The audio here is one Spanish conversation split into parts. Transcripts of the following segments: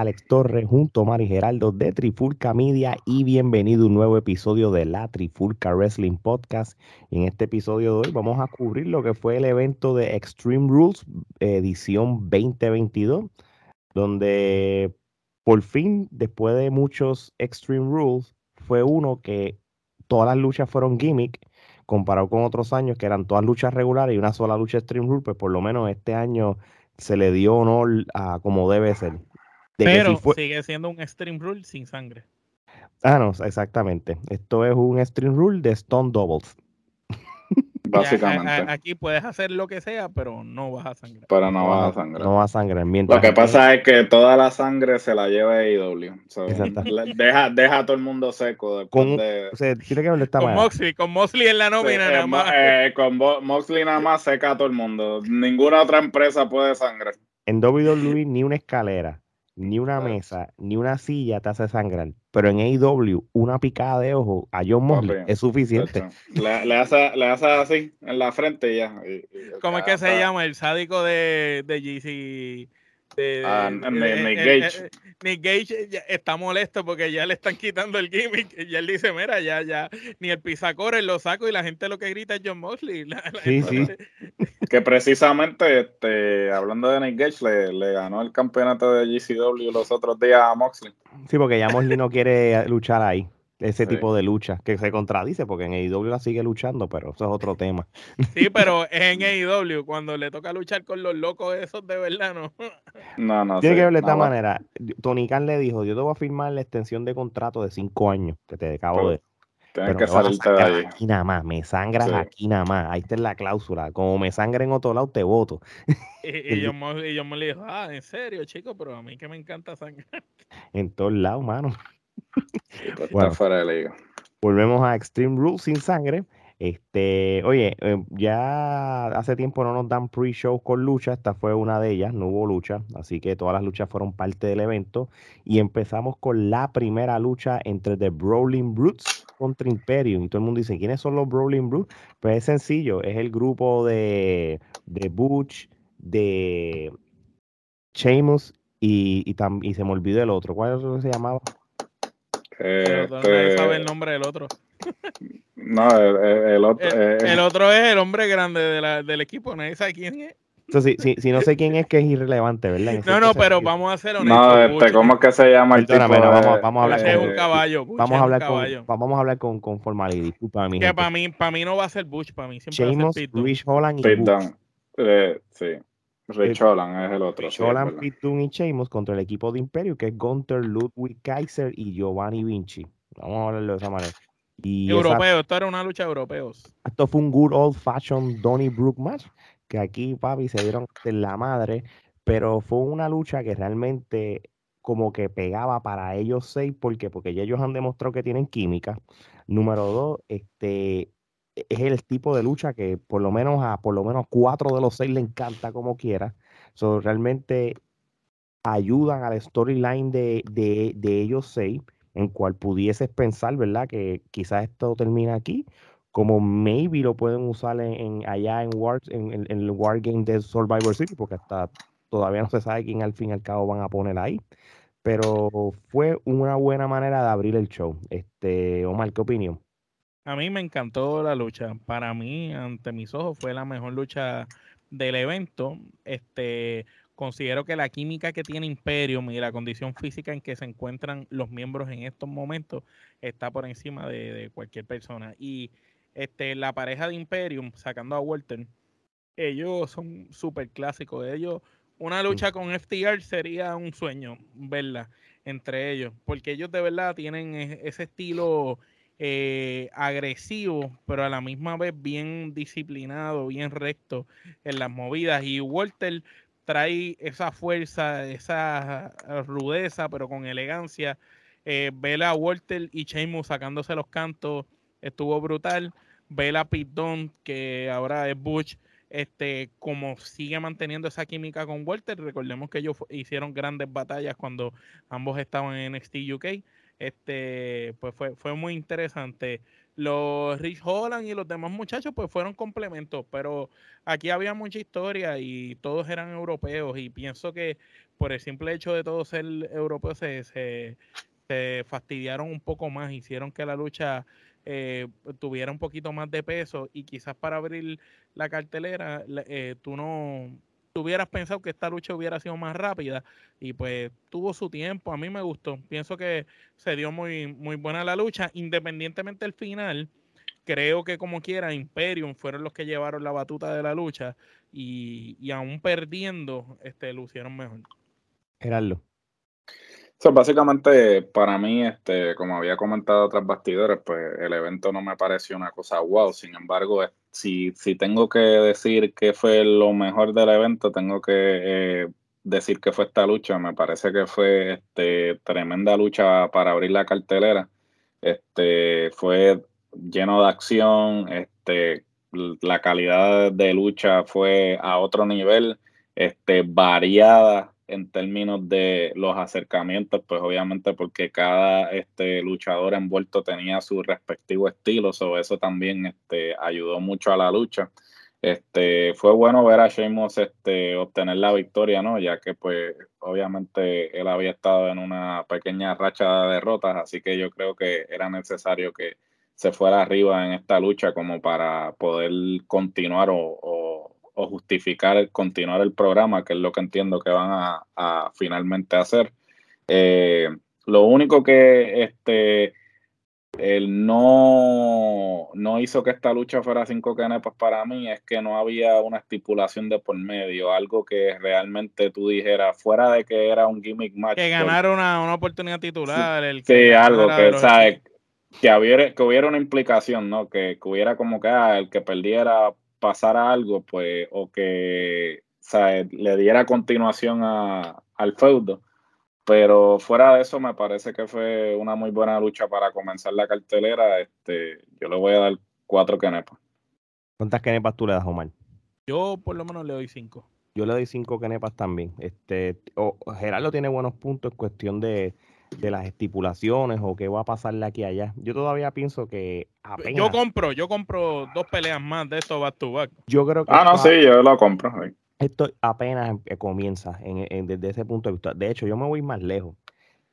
Alex Torres junto a Mari Geraldo de Trifulca Media y bienvenido a un nuevo episodio de la Trifulca Wrestling Podcast. En este episodio de hoy vamos a cubrir lo que fue el evento de Extreme Rules edición 2022, donde por fin, después de muchos Extreme Rules, fue uno que todas las luchas fueron gimmick comparado con otros años que eran todas luchas regulares y una sola lucha Extreme Rules, pues por lo menos este año se le dio honor a como debe ser. De Pero si fue... sigue siendo un Extreme Rule sin sangre. Ah, no, exactamente. Esto es un Extreme Rule de Stone Doubles. Básicamente. A, aquí puedes hacer lo que sea, pero no vas a sangrar. Pero no vas a sangrar. No vas a sangrar. Lo que pasa es que toda la sangre se la lleva AEW. So, deja, deja a todo el mundo seco con, de... O sea, tiene que está con Moxley, con Moxley en la nómina sí, nada eh, más. Eh, con Moxley nada más seca a todo el mundo. Ninguna otra empresa puede sangrar. En WWE ni una escalera, ni una mesa, ni una silla te hace sangrar. Pero en AEW, una picada de ojo a John Mosley okay. es suficiente. Le, le, hace, le hace así en la frente ya. Y, y ¿Cómo es que se llama? El sádico de, de GC. De, ah, de, Nick Gage. Eh, Nick Gage está molesto porque ya le están quitando el gimmick y él dice, mira, ya, ya, ni el pisacore lo saco y la gente lo que grita es John Mosley. La, la sí, sí. Que precisamente, este, hablando de Nick Gage, le, le, ganó el campeonato de GCW los otros días a Moxley. Sí, porque ya Mosley no quiere luchar ahí ese sí. tipo de lucha, que se contradice porque en AEW la sigue luchando, pero eso es otro tema. Sí, pero es en AEW, cuando le toca luchar con los locos esos de verdad, ¿no? No, no. Tiene sí, que ver de esta manera. Tony Khan le dijo, yo te voy a firmar la extensión de contrato de cinco años que te acabo de... Tienes que salirte de ahí. Aquí nada más, me sangras sí. aquí nada más. Ahí está la cláusula. Como me sangre en otro lado, te voto. Y, y, yo, y yo me le dijo, ah, en serio, chico, pero a mí que me encanta sangrar. En todos lados, mano. Bueno, fuera de liga. Volvemos a Extreme Rules sin sangre. Este, oye, eh, ya hace tiempo no nos dan pre-shows con lucha, esta fue una de ellas, no hubo lucha, así que todas las luchas fueron parte del evento. Y empezamos con la primera lucha entre The Brawling Brutes contra Imperium. Y todo el mundo dice, ¿quiénes son los Brawling Brutes? Pues es sencillo, es el grupo de, de Butch, de Sheamus y, y, tam, y se me olvidó el otro. ¿Cuál es el que se llamaba? Eh, nadie sabe el nombre del otro. No, el, el otro. El, eh, el, otro es el hombre grande de la, del equipo, nadie sabe quién es. Entonces, si, si, si, no sé quién es, que es irrelevante, ¿verdad? No, no, pero vamos a hacer honestos. No, este, ¿cómo es que se llama el Perdóname, tipo? no, vamos, vamos, a hablar es con, un caballo. Bush vamos, a hablar un con, caballo. vamos a hablar con, con formalidad. Disculpa, mi Que gente. para mí, para mí no va a ser Bush, para mí siempre Sheamus, va a ser Pete Rich Holland y. Dunne. Eh, sí. Rich Holland es el otro. Rich sí, Dunne y Sheamus contra el equipo de Imperio, que es Gunther, Ludwig Kaiser y Giovanni Vinci. Vamos a hablarlo de esa manera. Y Europeo, esa, esto era una lucha de europeos. Esto fue un good old fashioned Donny Brook match, que aquí, papi, se dieron de la madre, pero fue una lucha que realmente como que pegaba para ellos seis, ¿por qué? Porque ya ellos han demostrado que tienen química. Número dos, este es el tipo de lucha que por lo menos a por lo menos cuatro de los seis le encanta como quiera. So, realmente ayudan al storyline de, de, de ellos seis en cual pudieses pensar, ¿verdad? Que quizás esto termina aquí, como maybe lo pueden usar en, en allá en, War, en, en, el Wargame de Survivor City, porque hasta todavía no se sabe quién al fin y al cabo van a poner ahí. Pero fue una buena manera de abrir el show. Este, Omar, ¿qué opinión? A mí me encantó la lucha. Para mí, ante mis ojos, fue la mejor lucha del evento. Este, considero que la química que tiene Imperium y la condición física en que se encuentran los miembros en estos momentos está por encima de, de cualquier persona. Y este, la pareja de Imperium, sacando a Walter, ellos son súper clásicos. Ellos, una lucha con FTR sería un sueño, verla entre ellos, porque ellos de verdad tienen ese estilo eh, agresivo, pero a la misma vez bien disciplinado, bien recto en las movidas. Y Walter trae esa fuerza, esa rudeza, pero con elegancia. Eh, ver a Walter y Sheamus sacándose los cantos estuvo brutal. Ver a Pete Dunne, que ahora es Butch, este, como sigue manteniendo esa química con Walter, recordemos que ellos hicieron grandes batallas cuando ambos estaban en NXT UK, este, pues fue, fue muy interesante. Los Rich Holland y los demás muchachos pues fueron complementos, pero aquí había mucha historia y todos eran europeos y pienso que por el simple hecho de todos ser europeos se, se, fastidiaron un poco más, hicieron que la lucha eh, tuviera un poquito más de peso y quizás para abrir la cartelera eh, tú no hubieras pensado que esta lucha hubiera sido más rápida y pues tuvo su tiempo, a mí me gustó, pienso que se dio muy, muy buena la lucha, independientemente del final, creo que como quiera Imperium fueron los que llevaron la batuta de la lucha y, y aún perdiendo, este, lucieron mejor. Gerardo básicamente, para mí, este, como había comentado otras bastidores, pues el evento no me pareció una cosa wow. Sin embargo, si, si tengo que decir que fue lo mejor del evento, tengo que eh, decir que fue esta lucha. Me parece que fue este, tremenda lucha para abrir la cartelera. Este, fue lleno de acción, este, la calidad de lucha fue a otro nivel, este, variada en términos de los acercamientos, pues obviamente porque cada este, luchador envuelto tenía su respectivo estilo, sobre eso también este, ayudó mucho a la lucha. Este, fue bueno ver a Sheamus este, obtener la victoria, ¿no? Ya que pues obviamente él había estado en una pequeña racha de derrotas, así que yo creo que era necesario que se fuera arriba en esta lucha como para poder continuar o o justificar continuar el programa, que es lo que entiendo que van a, finalmente hacer. Eh, lo único que este él no, no hizo que esta lucha fuera cinco canepas para mí es que no había una estipulación de por medio, algo que realmente tú dijeras, fuera de que era un gimmick match. Que ganara una, oportunidad titular. Sí, el que algo que, ¿sabes? Que, hubiera, que hubiera una implicación, ¿no? Que, hubiera como que ah, el que perdiera pasara algo, pues, o que le diera continuación a, al feudo. Pero fuera de eso, me parece que fue una muy buena lucha para comenzar la cartelera. Este, yo le voy a dar cuatro kenepas. ¿Cuántas kenepas tú le das, Omar? Yo por lo menos le doy cinco. Yo le doy cinco kenepas también. Este, Gerardo tiene buenos puntos en cuestión de, de las estipulaciones o qué va a pasarle aquí allá. Yo todavía pienso que apenas... Yo compro, yo compro dos peleas más de esto back to back. Yo creo que... Ah, no, sí, yo lo compro. Esto apenas em, comienza en, desde ese punto de vista. De hecho, yo me voy más lejos.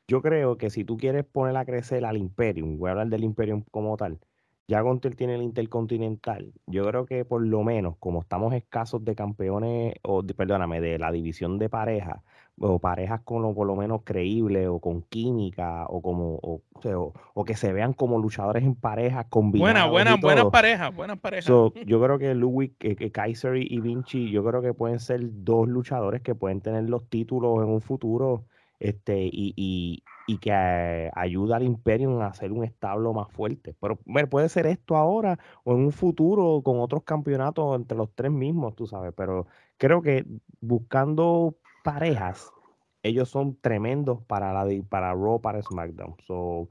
Yo creo que si tú quieres poner a crecer al Imperium, voy a hablar del Imperium como tal, ya Gontel tiene el Intercontinental. Yo creo que por lo menos, como estamos escasos de campeones, o perdóname, de la división de parejas, o parejas con lo, por lo menos creíbles, o con química, o como, o, que se vean como luchadores en parejas combinadas. Buenas, buenas, buenas parejas, buenas parejas. yo creo que Ludwig, que, Kaiser y Vinci, yo creo que pueden ser dos luchadores que pueden tener los títulos en un futuro este, y, y, y que eh, ayuda al Imperium a hacer un establo más fuerte. Pero puede ser esto ahora o en un futuro con otros campeonatos entre los tres mismos, tú sabes. Pero creo que buscando parejas, ellos son tremendos para la para Raw, para SmackDown. So,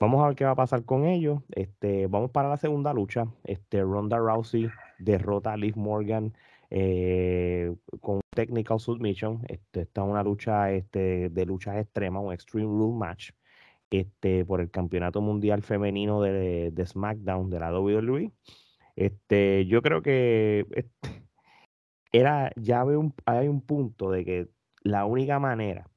vamos a ver qué va a pasar con ellos. Este, vamos para la segunda lucha. Este, Ronda Rousey derrota a Liv Morgan eh, con Technical Submission. Este, esta es una lucha este, de luchas extremas, un Extreme Rule Match, este, por el Campeonato Mundial Femenino de, de SmackDown de la WWE. Este, yo creo que este, era, ya un, hay un punto de que la única manera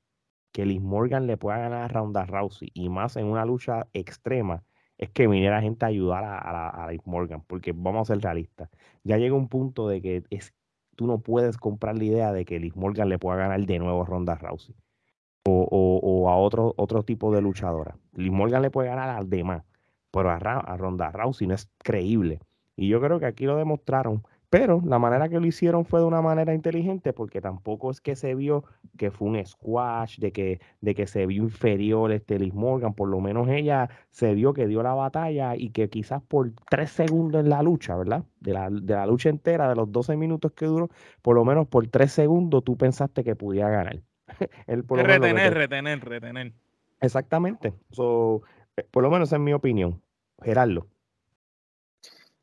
que Liz Morgan le pueda ganar a Ronda Rousey, y más en una lucha extrema, es que viniera gente a ayudar a, a, Liz Morgan, porque vamos a ser realistas. Ya llega un punto de que es tú no puedes comprar la idea de que Liz Morgan le pueda ganar de nuevo a Ronda Rousey o, a otro, otro tipo de luchadora. Liz Morgan le puede ganar al demás, pero a, a Ronda Rousey no es creíble. Y yo creo que aquí lo demostraron pero la manera que lo hicieron fue de una manera inteligente porque tampoco es que se vio que fue un squash, de que, de que se vio inferior este Liz Morgan. Por lo menos ella se vio que dio la batalla y que quizás por tres segundos en la lucha, ¿verdad? De la, de la lucha entera, de los 12 minutos que duró, por lo menos por tres segundos tú pensaste que podía ganar. retener, retener, retener. Exactamente. So, eh, por lo menos en mi opinión. Gerardo.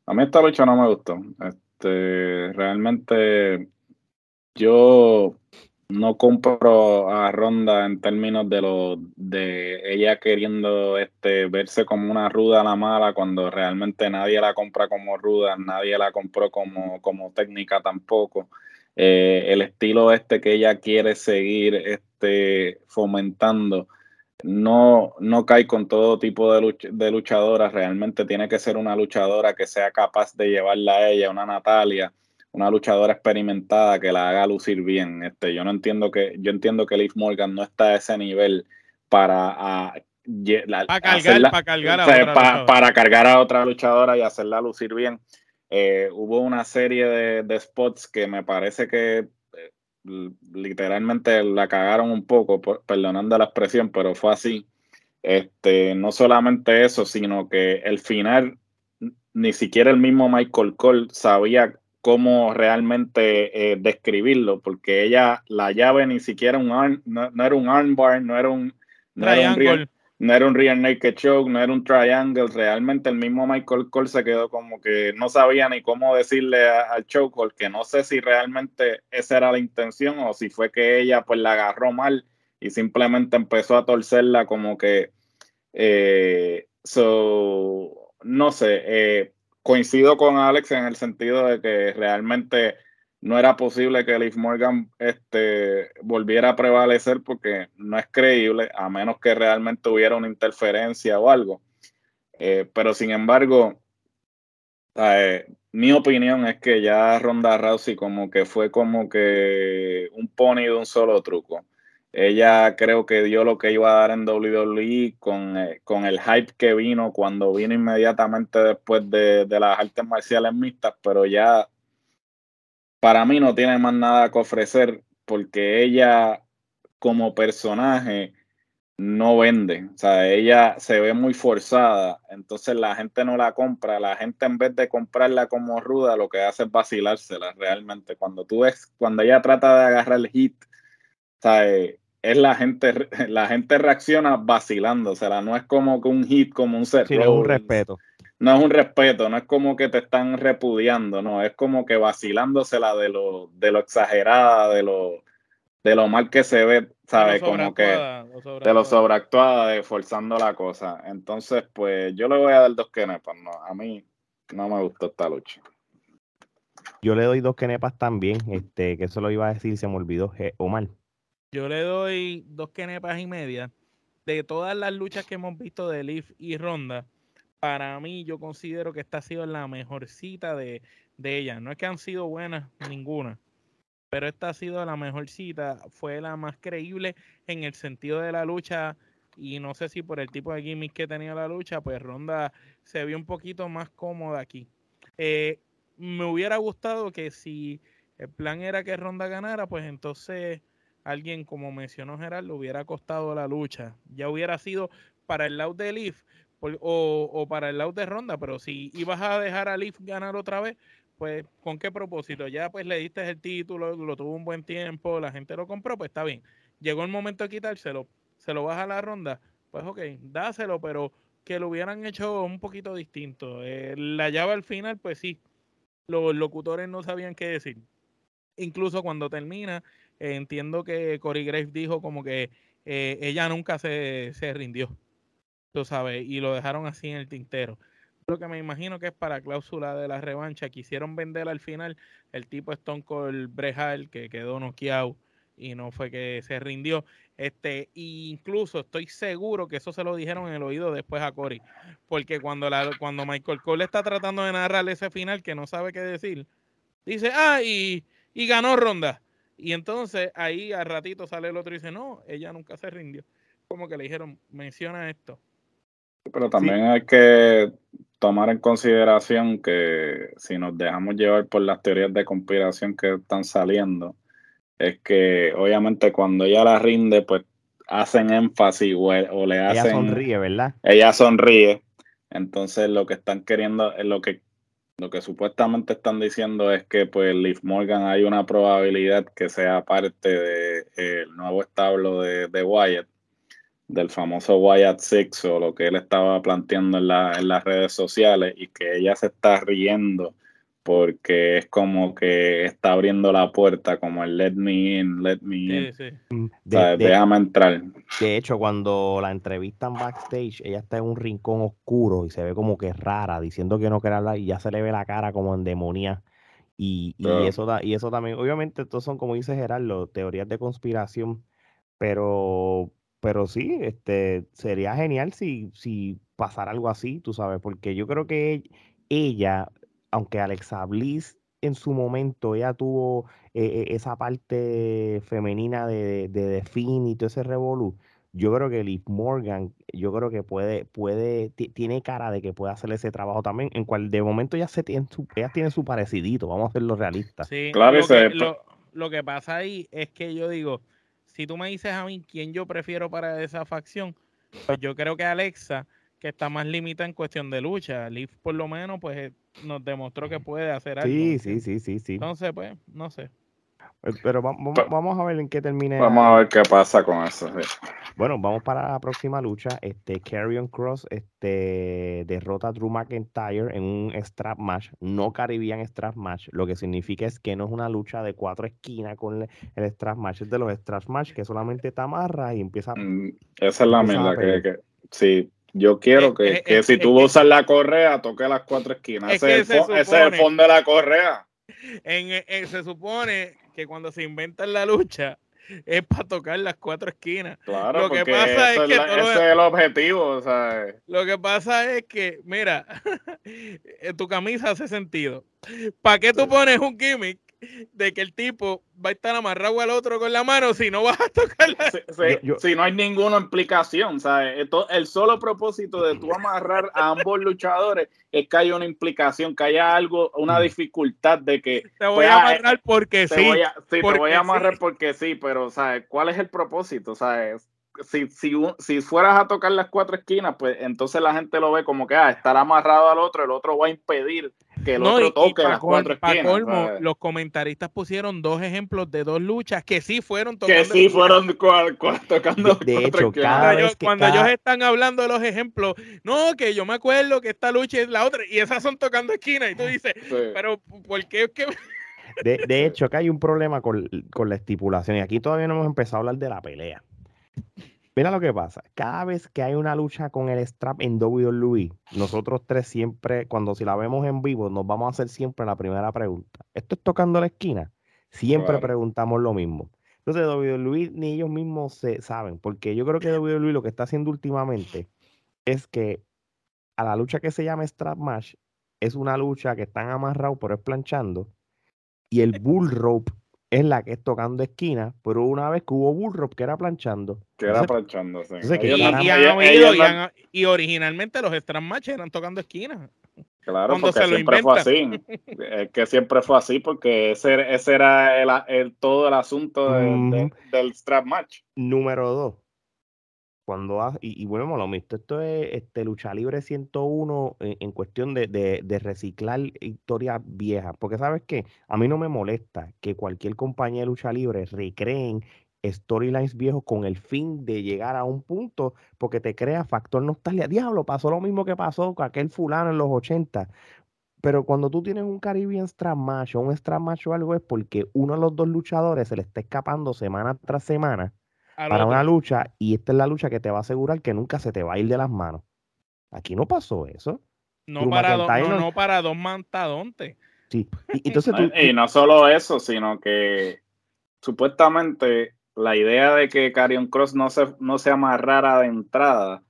A mí esta lucha no me gustó. Este, realmente yo no compro a Ronda en términos de lo de ella queriendo este verse como una ruda a la mala cuando realmente nadie la compra como ruda, nadie la compró como, como técnica tampoco. Eh, el estilo este que ella quiere seguir este, fomentando no, no cae con todo tipo de, de luchadoras, realmente tiene que ser una luchadora que sea capaz de llevarla a ella, una Natalia, una luchadora experimentada que la haga lucir bien. Este, yo no entiendo que, yo entiendo que Liv Morgan no está a ese nivel para para cargar, a para cargar a otra luchadora y hacerla lucir bien. Eh, hubo una serie de, spots que me parece que literalmente la cagaron un poco, perdonando la expresión, pero fue así. Este, no solamente eso, sino que el final, ni siquiera el mismo Michael Cole sabía cómo realmente eh, describirlo, porque ella, la llave ni siquiera un no, era un armbar, no era un, no era un, no era un real naked choke, no era un triangle, realmente el mismo Michael Cole se quedó como que no sabía ni cómo decirle al choke, porque no sé si realmente esa era la intención o si fue que ella pues la agarró mal y simplemente empezó a torcerla como que, eh, so, no sé, eh, coincido con Alex en el sentido de que realmente no era posible que Liv Morgan este, volviera a prevalecer porque no es creíble, a menos que realmente hubiera una interferencia o algo. Eh, pero sin embargo, eh, mi opinión es que ya Ronda Rousey como que fue como que un pony de un solo truco. Ella creo que dio lo que iba a dar en WWE con, eh, con el hype que vino cuando vino inmediatamente después de, las artes marciales mixtas, pero ya para mí no tiene más nada que ofrecer porque ella como personaje no vende, o sea, ella se ve muy forzada, entonces la gente no la compra, la gente en vez de comprarla como ruda, lo que hace es vacilársela realmente. Cuando tú ves, cuando ella trata de agarrar el hit, ¿sabes? Es la gente, la gente reacciona sea, no es como que un hit, como un set. no es un respeto. No es un respeto, no es como que te están repudiando, no, es como que vacilándosela de lo, de lo exagerada, de lo, de lo mal que se ve, ¿sabes? Como que de lo sobreactuada, de forzando la cosa. Entonces, pues yo le voy a dar dos kenepas, no, a mí no me gustó esta lucha. Yo le doy dos kenepas también, este, que eso lo iba a decir, se me olvidó, Omar. Yo le doy dos kenepas y media. De todas las luchas que hemos visto de Leaf y Ronda, para mí yo considero que esta ha sido la mejor cita de, de ella. No es que han sido buenas ninguna, pero esta ha sido la mejor cita. Fue la más creíble en el sentido de la lucha y no sé si por el tipo de gimmick que tenía la lucha, pues Ronda se vio un poquito más cómoda aquí. Eh, me hubiera gustado que si el plan era que Ronda ganara, pues entonces alguien, como mencionó Gerardo, hubiera costado la lucha. Ya hubiera sido para el lado de Leaf o, para el lado de Ronda, pero si ibas a dejar a Leaf ganar otra vez, pues ¿con qué propósito? Ya pues le diste el título, lo tuvo un buen tiempo, la gente lo compró, pues está bien. Llegó el momento de quitárselo, se lo vas a la ronda, pues ok, dáselo, pero que lo hubieran hecho un poquito distinto. Eh, la llave al final, pues sí, los locutores no sabían qué decir. Incluso cuando termina, entiendo que Corey Graves dijo como que eh, ella nunca se, rindió, tú sabes, y lo dejaron así en el tintero. Lo que me imagino que es para cláusula de la revancha. Quisieron vender al final el tipo Stone Cold Brejal que quedó noqueado y no fue que se rindió. Este, incluso estoy seguro que eso se lo dijeron en el oído después a Corey. Porque cuando, la, cuando Michael Cole está tratando de narrar ese final que no sabe qué decir, dice, ah, y, y ganó Ronda. Y entonces ahí al ratito sale el otro y dice, no, ella nunca se rindió. Como que le dijeron, menciona esto. Pero también hay que tomar en consideración que si nos dejamos llevar por las teorías de conspiración que están saliendo, es que obviamente cuando ella la rinde, pues hacen énfasis o, le hacen... Ella sonríe, ¿verdad? Ella sonríe. Entonces lo que están queriendo, lo que lo que supuestamente están diciendo es que pues Liv Morgan hay una probabilidad que sea parte del de, nuevo establo de, de, Wyatt, del famoso Wyatt Six o lo que él estaba planteando en, la, en las redes sociales y que ella se está riendo porque es como que está abriendo la puerta, como el let me in, let me in. Sí, sí. Mm, O De, sea, de- déjame entrar. de hecho, cuando la entrevistan backstage, ella está en un rincón oscuro y se ve como que rara, diciendo que no quiere hablar y ya se le ve la cara como endemoniada. Y, y Claro. eso da, y eso también, obviamente, estos son, como dice Gerardo, teorías de conspiración, pero, pero sí, este, sería genial si, si pasara algo así, tú sabes, porque yo creo que e- ella, aunque Alexa Bliss en su momento, ella tuvo eh, eh, esa parte femenina de, de, de y todo ese revolú, yo creo que Liv Morgan, yo creo que puede, puede, ti- tiene cara de que puede hacer ese trabajo también, en cual de momento ya se tiene su, ellas tienen su parecidito, vamos a hacerlo realista. Sí, Claro, que, lo, lo que pasa ahí es que yo digo, si tú me dices a mí quién yo prefiero para esa facción, pues yo creo que Alexa, que está más limitada en cuestión de lucha. Liv por lo menos pues eh, nos demostró que puede hacer algo. Sí, sí, sí, sí, sí. Entonces, pues, no sé. Eh, Pero va- va- Pa- vamos a ver en qué termina. Vamos a ver qué pasa con eso. sí. Bueno, vamos para la próxima lucha. Este, Carrion Cross este, derrota a Drew McIntyre en un strap match, no Caribbean strap match. Lo que significa es que no es una lucha de cuatro esquinas con el, el strap match, es de los strap match que solamente te amarras y empieza. Mm, Esa es la mierda que, sí. Yo quiero Eh, que, eh, que eh, si tú usas la correa, toque las cuatro esquinas. Es Ese es, el fo- ese es el supone- fondo de la correa. En, en- se supone que cuando se inventan la lucha es para tocar las cuatro esquinas. Claro, Lo que porque pasa es que la- ese es el objetivo. O sea, Lo que pasa es que, mira, eh, tu camisa hace sentido. ¿Para qué tú pones un gimmick de que el tipo va a estar amarrado al otro con la mano si no vas a tocar la... si, si- Yo- yo- si no hay ninguna implicación, ¿sabes? Esto- el solo propósito de tú amarrar a ambos luchadores es que haya una implicación, que haya algo, una dificultad de que Te voy Pues, a ah, amarrar porque te sí. voy a, sí, te voy a amarrar sí. porque sí, pero ¿sabes? ¿Cuál es el propósito? ¿Sabes? Si, si, un- si fueras a tocar las cuatro esquinas, pues entonces la gente lo ve como que ah, estar amarrado al otro, el otro va a impedir que el No, otro y- y toque las col- cuatro pa' esquinas. colmo, ¿sabes? los comentaristas pusieron dos ejemplos de dos luchas que sí fueron tocando que sí fueron cual- cual- tocando De- de hecho, cada Cuando, vez ellos, que- cuando cada- ellos están hablando de los ejemplos, no, que yo me acuerdo que esta lucha es la otra, y esas son tocando esquinas, y tú dices, Sí. pero ¿por qué es que De, de hecho, acá hay un problema con, con la estipulación y aquí todavía no hemos empezado a hablar de la pelea. Mira lo que pasa. Cada vez que hay una lucha con el strap en WWE, nosotros tres siempre, cuando si la vemos en vivo, nos vamos a hacer siempre la primera pregunta. ¿Esto es tocando la esquina? Siempre Claro. preguntamos lo mismo. Entonces, WWE ni ellos mismos se saben, porque yo creo que WWE lo que está haciendo últimamente es que a la lucha que se llama strap match es una lucha que están amarrados, pero es planchando. Y el bull rope es la que es tocando esquina, pero una vez que hubo bull rope que era planchando. Que era entonces, planchando, sí. entonces que y, han han- originalmente los strap matches eran tocando esquinas. Claro, cuando porque siempre fue así. Es que siempre fue así porque ese, ese era el, el- todo el asunto de- de- Ujú. del strap match. Número dos. Cuando ha- y, y volvemos a lo mismo, esto es este, lucha libre 101 en, cuestión de, de- de reciclar historias viejas. Porque, ¿sabes qué? A mí no me molesta que cualquier compañía de lucha libre recreen storylines viejos con el fin de llegar a un punto porque te crea factor nostalgia. Diablo, pasó lo mismo que pasó con aquel fulano en los 80. Pero cuando tú tienes un Caribbean Strap Match o un Strap Match o algo es porque uno de los dos luchadores se le está escapando semana tras semana para otro. una lucha y esta es la lucha que te va a asegurar que nunca se te va a ir de las manos. Aquí no pasó eso. no, Drew para dos, McIntyre no, no- no para dos mantadontes. Sí. Y, entonces tú, Y no solo eso, sino que supuestamente la idea de que Carion Cross no se, no se amarrara de entrada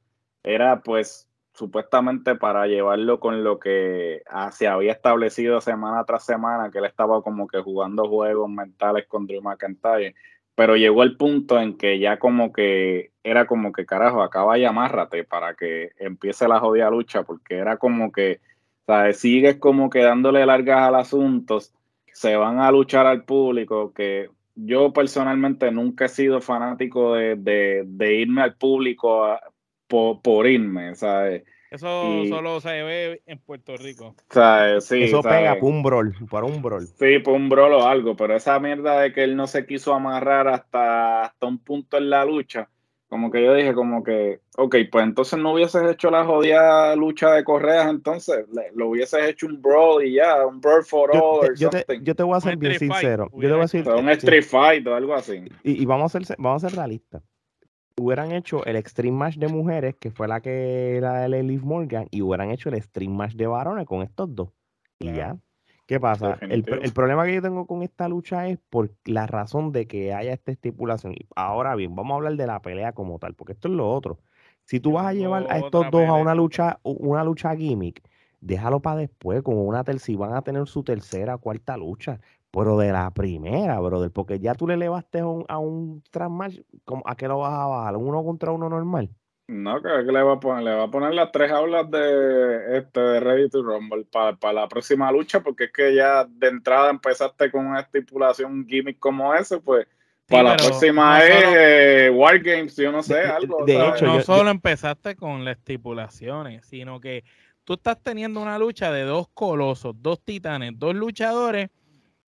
era pues supuestamente para llevarlo con lo que ah, se había establecido semana tras semana, que él estaba como que jugando juegos mentales con Drew McIntyre, pero llegó el punto en que ya como que era como que carajo, acaba y amárrate para que empiece la jodida lucha, porque era como que, ¿sabes? Sigues como que dándole largas al asunto, se van a luchar al público, que yo personalmente nunca he sido fanático de, de, de irme al público por, por irme, ¿sabes? Eso Y- solo se ve en Puerto Rico. Eso pega para un brawl, para un brawl. Sí, por un brolo o algo, pero esa mierda de que él no se quiso amarrar hasta, hasta un punto en la lucha, como que yo dije como que, ok, pues entonces no hubieses hecho la jodida lucha de correas, entonces lo hubieses hecho un brawl y ya, un brawl for all yo, te, yo te, voy a ser bien sincero. Yo te voy a decir, un Street Fight o algo así. Y, vamos, a ser, vamos a ser realistas. Hubieran hecho el Extreme Match de mujeres, que fue la que era de Liv Morgan, y hubieran hecho el Extreme Match de varones con estos dos. Y ya. ¿Qué pasa? El, problema que yo tengo con esta lucha es por la razón de que haya esta estipulación. Ahora bien, vamos a hablar de la pelea como tal, porque esto es lo otro. Si tú vas a llevar a estos dos a una lucha, una lucha gimmick, déjalo para después, como una tercera, van a tener su tercera, cuarta lucha, pero de la primera, brother, porque ya tú le elevaste a un, a un ¿a qué lo vas a bajar? ¿Uno contra uno normal? No, que, le va a poner, le va a poner las tres aulas de este de Ready to Rumble para la próxima lucha, porque es que ya de entrada empezaste con una estipulación gimmick como ese, pues para la próxima es eh, Wargames, yo no sé, algo. De hecho, no solo empezaste con las estipulaciones, sino que tú estás teniendo una lucha de dos colosos, dos titanes, dos luchadores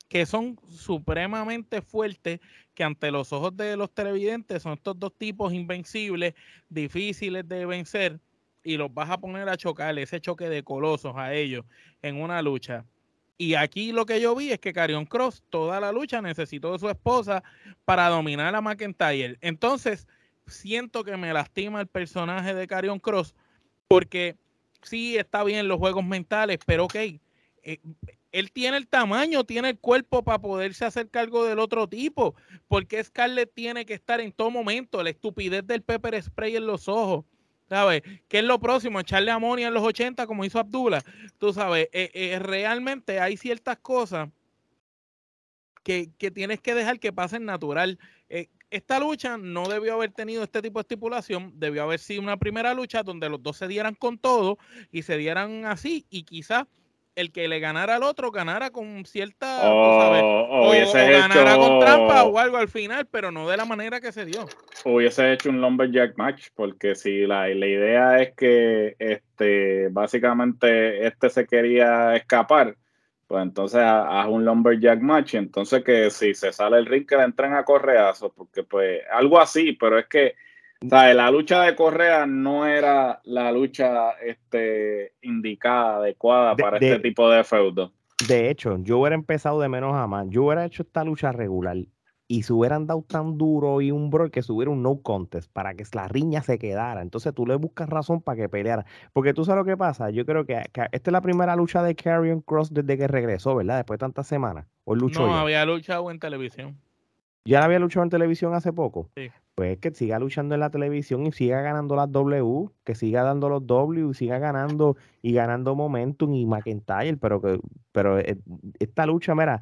que son supremamente fuertes, que ante los ojos de los televidentes son estos dos tipos invencibles, difíciles de vencer, y los vas a poner a chocar, ese choque de colosos a ellos en una lucha. Y aquí lo que yo vi es que Carion Cross toda la lucha necesitó de su esposa para dominar a McIntyre. Entonces, siento que me lastima el personaje de Carion Cross porque sí está bien los juegos mentales, pero ok, eh, él tiene el tamaño, tiene el cuerpo para poderse hacer cargo del otro tipo. Porque Scarlett tiene que estar en todo momento, la estupidez del pepper spray en los ojos. ¿Sabes? ¿Qué es lo próximo? Echarle amonia en los 80 como hizo Abdullah. Tú sabes, eh, eh, realmente hay ciertas cosas que, tienes que dejar que pasen natural. Eh, esta lucha no debió haber tenido este tipo de estipulación, debió haber sido una primera lucha donde los dos se dieran con todo y se dieran así y quizás el que le ganara al otro ganara con cierta, o, ganara con trampa o algo al final, pero no de la manera que se dio. Hubiese hecho un lumberjack match, porque si la, idea es que este básicamente este se quería escapar, pues entonces haz un lumberjack match, entonces que si se sale el ring que le entren a correazos, porque pues algo así, pero es que la lucha de Correa no era la lucha este, indicada, adecuada para este tipo de feudo. De hecho, yo hubiera empezado de menos a más. Yo hubiera hecho esta lucha regular y se hubieran dado tan duro y un bro que subiera un no contest para que la riña se quedara. Entonces tú le buscas razón para que peleara. Porque tú sabes lo que pasa. Yo creo que, esta es la primera lucha de Carrion Cross desde que regresó, ¿verdad? Después de tantas semanas. ¿O luchó no, había luchado en televisión. ¿Ya había luchado en televisión hace poco? Sí pues que siga luchando en la televisión y siga ganando las W, que siga dando los W, siga ganando y ganando momentum y McIntyre, pero que pero eh, esta lucha, mira,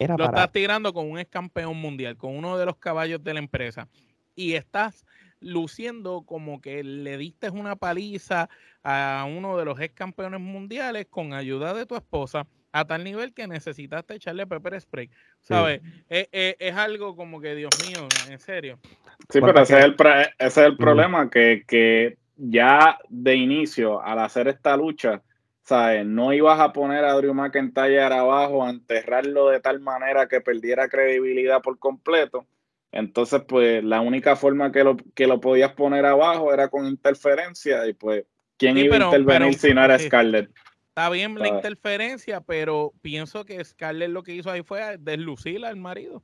era Lo estás tirando con un ex campeón mundial, con uno de los caballos de la empresa y estás luciendo como que le diste una paliza a uno de los ex campeones mundiales con ayuda de tu esposa a tal nivel que necesitaste echarle pepper spray. ¿Sabes? Es, algo como que, Dios mío, en serio. Sí, pero ese es el, ese es el problema, que, que ya de inicio, al hacer esta lucha, ¿sabes? No ibas a poner a Drew McIntyre abajo, a enterrarlo de tal manera que perdiera credibilidad por completo. Entonces, pues la única forma que lo, que lo podías poner abajo era con interferencia y pues, ¿quién iba a intervenir si no era Scarlett? Está bien la interferencia, pero pienso que Scarlett lo que hizo ahí fue deslucir al marido.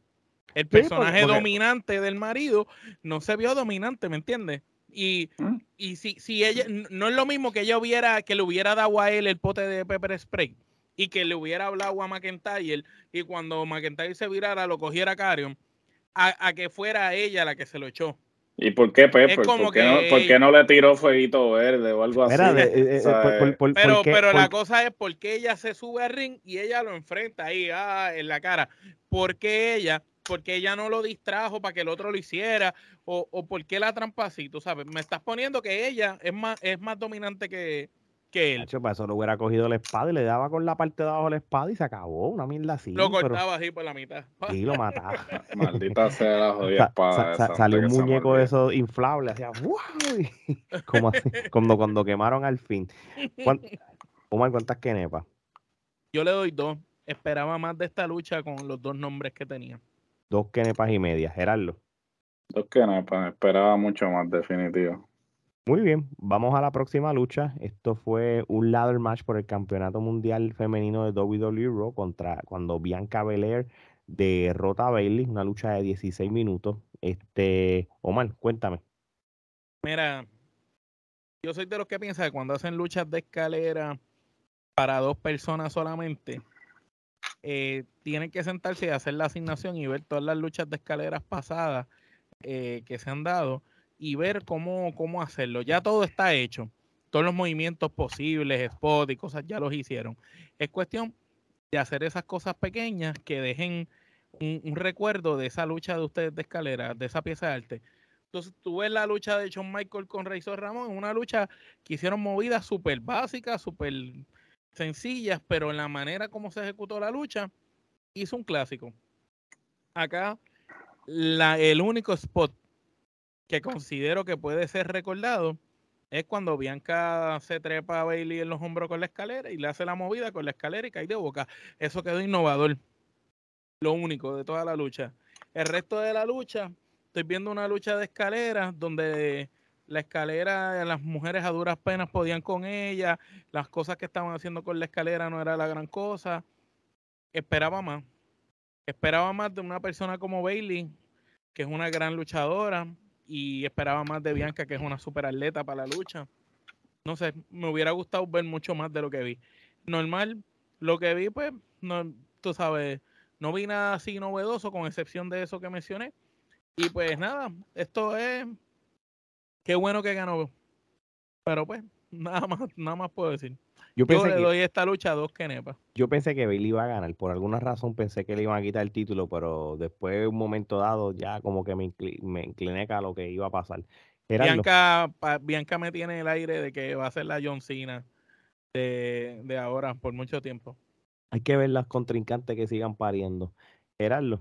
El personaje dominante del marido no se vio dominante, ¿me entiendes? Y, mm. y si, si ella, no es lo mismo que ella hubiera, que le hubiera dado a él el pote de pepper spray y que le hubiera hablado a McIntyre y cuando McIntyre se virara lo cogiera Carion, a, a que fuera ella la que se lo echó. ¿Y por qué, Pepe? ¿Por, qué no, le tiró fueguito verde o algo así? pero pero la cosa es por qué ella se sube al ring y ella lo enfrenta ahí ah, en la cara. ¿Por qué ella? Porque ella no lo distrajo para que el otro lo hiciera. O, o por qué la trampa así, tú sabes. Me estás poniendo que ella es más, es más dominante que, que él. Hecho, para eso no hubiera cogido la espada y le daba con la parte de abajo de la espada y se acabó. Una mierda así. Lo cortaba así por la mitad. Y lo mataba. Maldita sea la jodida espada. salió un muñeco de esos inflables, hacía Como así, cuando, cuando quemaron al fin. ¿Cómo ¿cuántas quenepas? Yo le doy dos. Esperaba más de esta lucha con los dos nombres que tenía. Dos quenepas y media, Gerardo. Dos kenepas, esperaba mucho más definitivo. Muy bien, vamos a la próxima lucha. Esto fue un ladder match por el Campeonato Mundial Femenino de WWE Raw contra cuando Bianca Belair derrota a Bailey, una lucha de 16 minutos. Este, Omar, cuéntame. Mira, yo soy de los que piensa que cuando hacen luchas de escalera para dos personas solamente, eh, tienen que sentarse y hacer la asignación y ver todas las luchas de escaleras pasadas eh, que se han dado y ver cómo, cómo hacerlo. Ya todo está hecho. Todos los movimientos posibles, spots y cosas ya los hicieron. Es cuestión de hacer esas cosas pequeñas que dejen un, recuerdo de esa lucha de ustedes de escalera, de esa pieza de arte. Entonces, tú ves la lucha de Shawn Michael con Razor Ramón, una lucha que hicieron movidas súper básicas, súper sencillas, pero en la manera como se ejecutó la lucha, hizo un clásico. Acá, la, el único spot que considero que puede ser recordado es cuando Bianca se trepa a Bailey en los hombros con la escalera y le hace la movida con la escalera y cae de boca. Eso quedó innovador. Lo único de toda la lucha. El resto de la lucha, estoy viendo una lucha de escaleras donde la escalera, las mujeres a duras penas podían con ella, las cosas que estaban haciendo con la escalera no era la gran cosa. Esperaba más. Esperaba más de una persona como Bailey, que es una gran luchadora, y esperaba más de Bianca, que es una super atleta para la lucha. No sé, me hubiera gustado ver mucho más de lo que vi. Normal, lo que vi, pues, no, tú sabes, no vi nada así novedoso, con excepción de eso que mencioné. Y pues nada, esto es. Qué bueno que ganó. Pero pues, nada más, nada más puedo decir. Yo, pensé le doy esta lucha a dos kenepas. Yo pensé que Bailey iba a ganar. Por alguna razón pensé que le iban a quitar el título, pero después de un momento dado ya como que me, incliné a lo que iba a pasar. Bianca, Bianca me tiene el aire de que va a ser la John Cena de, de ahora por mucho tiempo. Hay que ver las contrincantes que sigan pariendo. Gerardo.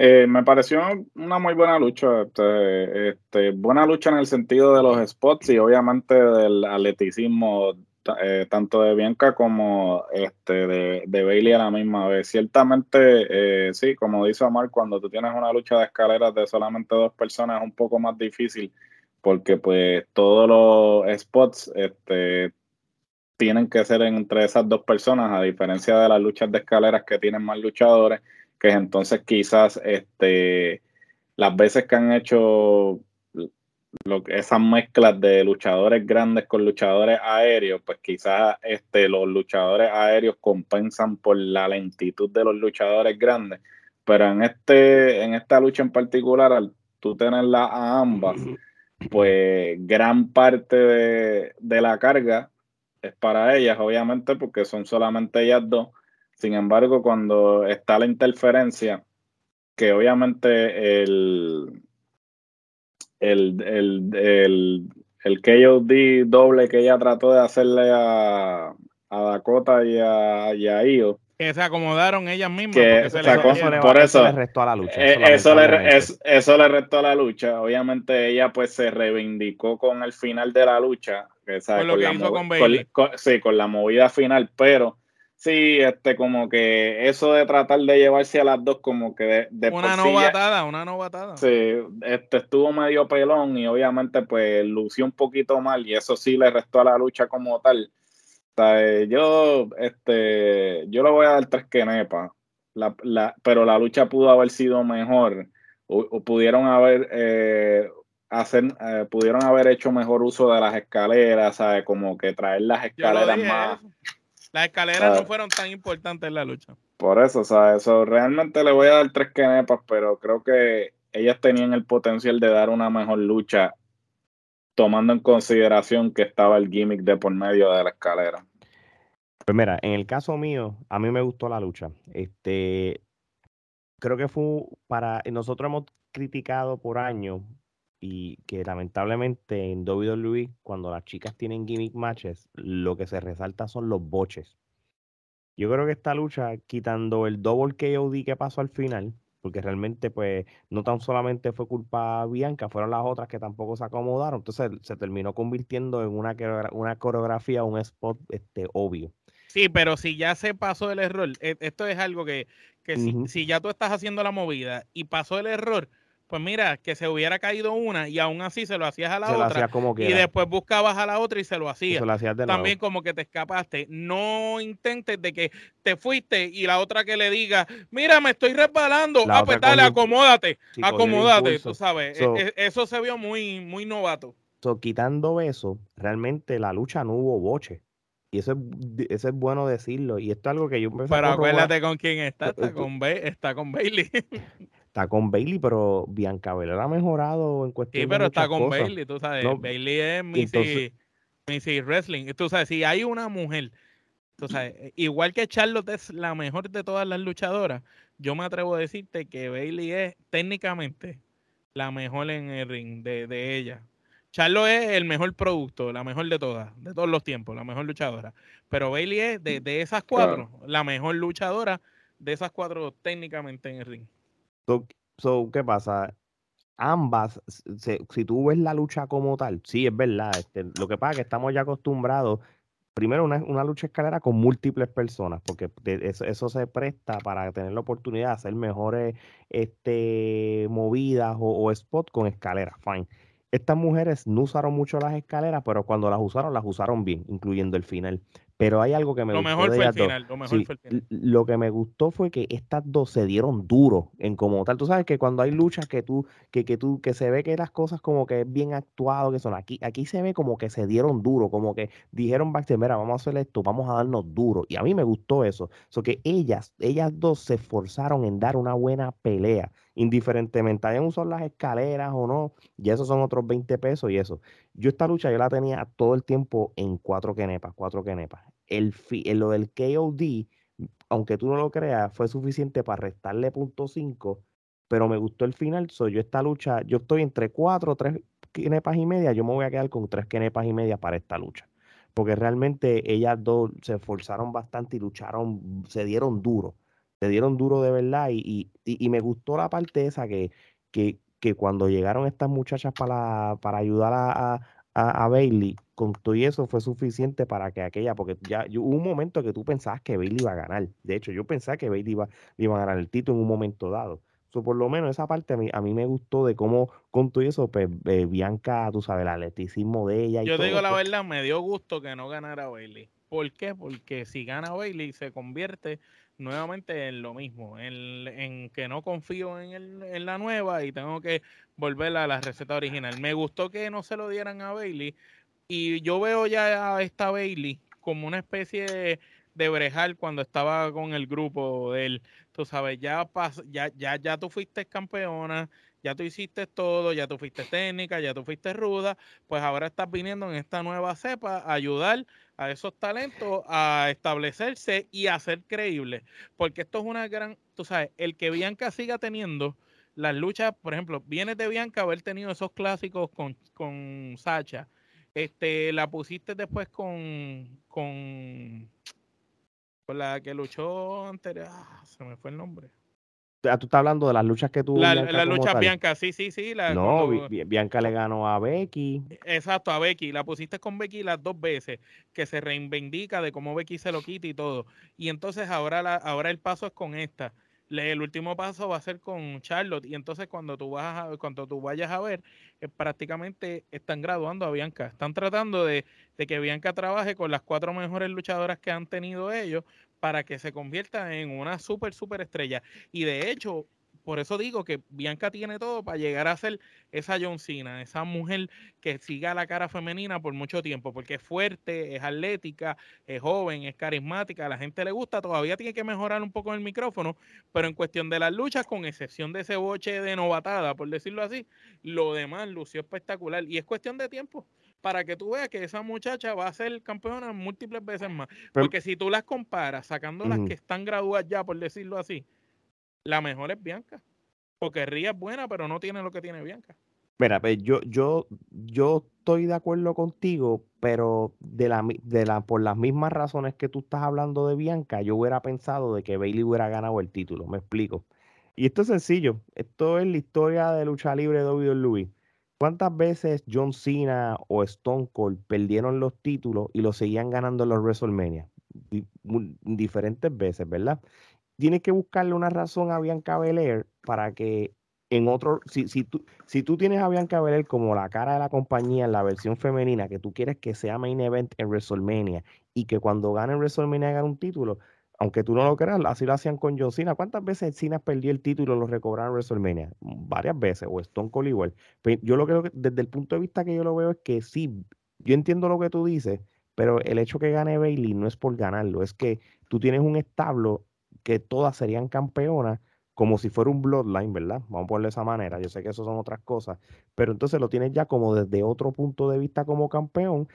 Eh, me pareció una muy buena lucha, este, este, buena lucha en el sentido de los spots y obviamente del atleticismo eh, tanto de Bianca como este, de, de, Bailey a la misma vez. Ciertamente, eh, sí, como dice Omar, cuando tú tienes una lucha de escaleras de solamente dos personas es un poco más difícil porque pues todos los spots este, tienen que ser entre esas dos personas, a diferencia de las luchas de escaleras que tienen más luchadores, que entonces quizás este, las veces que han hecho lo, esas mezclas de luchadores grandes con luchadores aéreos, pues quizás este, los luchadores aéreos compensan por la lentitud de los luchadores grandes. Pero en, este, en esta lucha en particular, al tú tenerla a ambas, pues gran parte de, de la carga es para ellas, obviamente, porque son solamente ellas dos. Sin embargo, cuando está la interferencia, que obviamente el, el, el, el, el KOD doble que ella trató de hacerle a, a Dakota y a, y a Io. Que se acomodaron ellas mismas. Que se por eso, le restó a la lucha. Eh, eso, le, eso le restó a la lucha. Obviamente ella pues se reivindicó con el final de la lucha. Que, con lo que hizo con Bailey. sí, con la movida final, pero Sí, este, como que eso de tratar de llevarse a las dos, como que de, una novatada, una novatada. Sí, este estuvo medio pelón y obviamente pues lució un poquito mal y eso sí le restó a la lucha como tal. yo, este, yo le voy a dar tres quenepas, la, la, pero la lucha pudo haber sido mejor o, pudieron haber eh, hacer, eh, pudieron haber hecho mejor uso de las escaleras, ¿sabes? Como que traer las escaleras más. Las escaleras no fueron tan importantes en la lucha. Por eso, o sea, eso realmente le voy a dar tres quenepas, pero creo que ellas tenían el potencial de dar una mejor lucha, tomando en consideración que estaba el gimmick de por medio de la escalera. Pues mira, en el caso mío, a mí me gustó la lucha. Este, creo que fue para nosotros hemos criticado por años y que lamentablemente en WWE, cuando las chicas tienen gimmick matches, lo que se resalta son los boches. Yo creo que esta lucha, quitando el double KOD que pasó al final, porque realmente pues no tan solamente fue culpa Bianca, fueron las otras que tampoco se acomodaron, entonces se terminó convirtiendo en una, una coreografía, un spot este, obvio. Sí, pero si ya se pasó el error, e, esto es algo que, que si, si, ya tú estás haciendo la movida y pasó el error, pues mira, que se hubiera caído una y aún así se lo hacías a la Se otra. como y después buscabas a la otra y se lo hacías. se. También como que te escapaste. No intentes de que te fuiste y la otra que le diga, mira, me estoy resbalando. La ah, pues dale, acomódate. Sí, acomódate, tú sabes. So- E- e- eso se vio muy, muy novato. So, quitando eso, realmente la lucha no hubo boche. Y eso es, eso es bueno decirlo. Y esto es algo que yo a Pero acuérdate con quién está. Eh, Está tú- con, Ba- está con Bailey. Está con Bailey, pero Bianca Belair ha mejorado en cuestión Sí, de pero está con cosas. Bailey, tú sabes. No, Bailey es Missy, Missy Wrestling. Tú sabes, si hay una mujer, tú sabes, eh, igual que Charlotte es la mejor de todas las luchadoras, yo me atrevo a decirte que Bailey es técnicamente la mejor en el ring de, de ella. Charlotte es el mejor producto, la mejor de todas, de todos los tiempos, la mejor luchadora. Pero Bailey es de, de esas cuatro, la mejor luchadora de esas cuatro técnicamente en el ring. So, ¿qué pasa? Ambas, si tú ves la lucha como tal, sí, es verdad. este, lo que pasa es que estamos ya acostumbrados, primero, una, una lucha escalera con múltiples personas, porque eso, eso se presta para tener la oportunidad de hacer mejores este, movidas o spots con escaleras. Fine. Estas mujeres no usaron mucho las escaleras, pero cuando las usaron, las usaron bien, incluyendo el final. Pero hay algo que me Lo gustó mejor de fue el final, lo mejor Sí, fue el final. lo que me gustó fue que estas dos se dieron duro en como tal. Tú sabes que cuando hay luchas que tú, que, que tú, que se ve que las cosas como que es bien actuado, que son aquí, aquí se ve como que se dieron duro, como que dijeron backstage, mira, vamos a hacer esto, vamos a darnos duro. Y a mí me gustó eso. So que ellas, ellas dos se esforzaron en dar una buena pelea, indiferentemente hayan usado las escaleras o no, y esos son otros 20 pesos y eso. Yo esta lucha yo la tenía todo el tiempo en cuatro quenepas, cuatro quenepas. El, en lo del KOD, aunque tú no lo creas, fue suficiente para restarle punto 5, pero me gustó el final. So, yo esta lucha, yo estoy entre cuatro, tres quenepas y media, yo me voy a quedar con tres quenepas y media para esta lucha. Porque realmente ellas dos se esforzaron bastante y lucharon, se dieron duro, se dieron duro de verdad. Y, y, y- me gustó la parte esa que, que, que cuando llegaron estas muchachas para, para ayudar a, a- a, Bailey, con todo y eso fue suficiente para que aquella, porque ya yo- hubo un momento que tú pensabas que Bailey iba a ganar. De hecho, yo pensaba que Bailey iba, le iba a ganar el título en un momento dado. So, por lo menos esa parte a mí, a mí me gustó de cómo, con todo y eso, pues eh, Bianca, tú sabes, el atleticismo de ella y Yo te digo la pues, verdad, me dio gusto que no ganara Bailey. ¿Por qué? Porque si gana Bailey se convierte nuevamente en lo mismo, en, en que no confío en, el- en la nueva y tengo que volver a la receta original. Me gustó que no se lo dieran a Bailey y yo veo ya a esta Bailey como una especie de, de brejal cuando estaba con el grupo de él. Tú sabes, ya, pas- ya, ya, ya tú fuiste campeona, ya tú hiciste todo, ya tú fuiste técnica, ya tú fuiste ruda, pues ahora estás viniendo en esta nueva cepa a ayudar a esos talentos a establecerse y a ser creíbles. Porque esto es una gran, tú sabes, el que Bianca siga teniendo las luchas, por ejemplo, vienes de Bianca haber tenido esos clásicos con, con Sacha, este, la pusiste después con, con, con la que luchó anterior, ah, se me fue el nombre. Ah, tú estás hablando de las luchas que tuvo La, Bianca la lucha tal. Bianca, sí, sí, sí. La, No, cuando- Bianca le ganó a Becky. Exacto, a Becky. La pusiste con Becky las dos veces, que se reivindica de cómo Becky se lo quita y todo. Y entonces ahora, la, ahora el paso es con esta. Le- El último paso va a ser con Charlotte. Y entonces cuando tú, vas a, cuando tú vayas a ver, eh, prácticamente están graduando a Bianca. Están tratando de, de que Bianca trabaje con las cuatro mejores luchadoras que han tenido ellos para que se convierta en una súper, súper estrella. Y de hecho, por eso digo que Bianca tiene todo para llegar a ser esa John Cena, esa mujer que siga la cara femenina por mucho tiempo, porque es fuerte, es atlética, es joven, es carismática, a la gente le gusta, todavía tiene que mejorar un poco el micrófono, pero en cuestión de las luchas, con excepción de ese boche de novatada, por decirlo así, lo demás lució espectacular y es cuestión de tiempo para que tú veas que esa muchacha va a ser campeona múltiples veces más, porque si tú las comparas, sacando las que están graduadas ya, por decirlo así, la mejor es Bianca. Porque Ría es buena, pero no tiene lo que tiene Bianca. Mira, pues yo, yo, yo estoy de acuerdo contigo, pero de la, de la, por las mismas razones que tú estás hablando de Bianca, yo hubiera pensado de que Bailey hubiera ganado el título, me explico. Y esto es sencillo, esto es la historia de lucha libre de WWE. ¿Cuántas veces John Cena o Stone Cold perdieron los títulos y los seguían ganando en los WrestleMania? Diferentes veces, ¿verdad? Tienes que buscarle una razón a Bianca Belair para que en otro, si, si, tú, si tú tienes a Bianca Belair como la cara de la compañía en la versión femenina, que tú quieres que sea main event en WrestleMania y que cuando gane WrestleMania gane un título, aunque tú no lo creas, así lo hacían con John. ¿Cuántas veces Cena perdió el título y lo recobraron en WrestleMania? Varias veces, o Stone Cold igual. Yo lo creo que desde el punto de vista que yo lo veo es que sí, yo entiendo lo que tú dices, pero el hecho que gane Bailey no es por ganarlo, es que tú tienes un establo que todas serían campeonas como si fuera un bloodline, ¿verdad? Vamos a ponerlo de esa manera. Yo sé que eso son otras cosas, pero entonces lo tienes ya como desde otro punto de vista como campeón.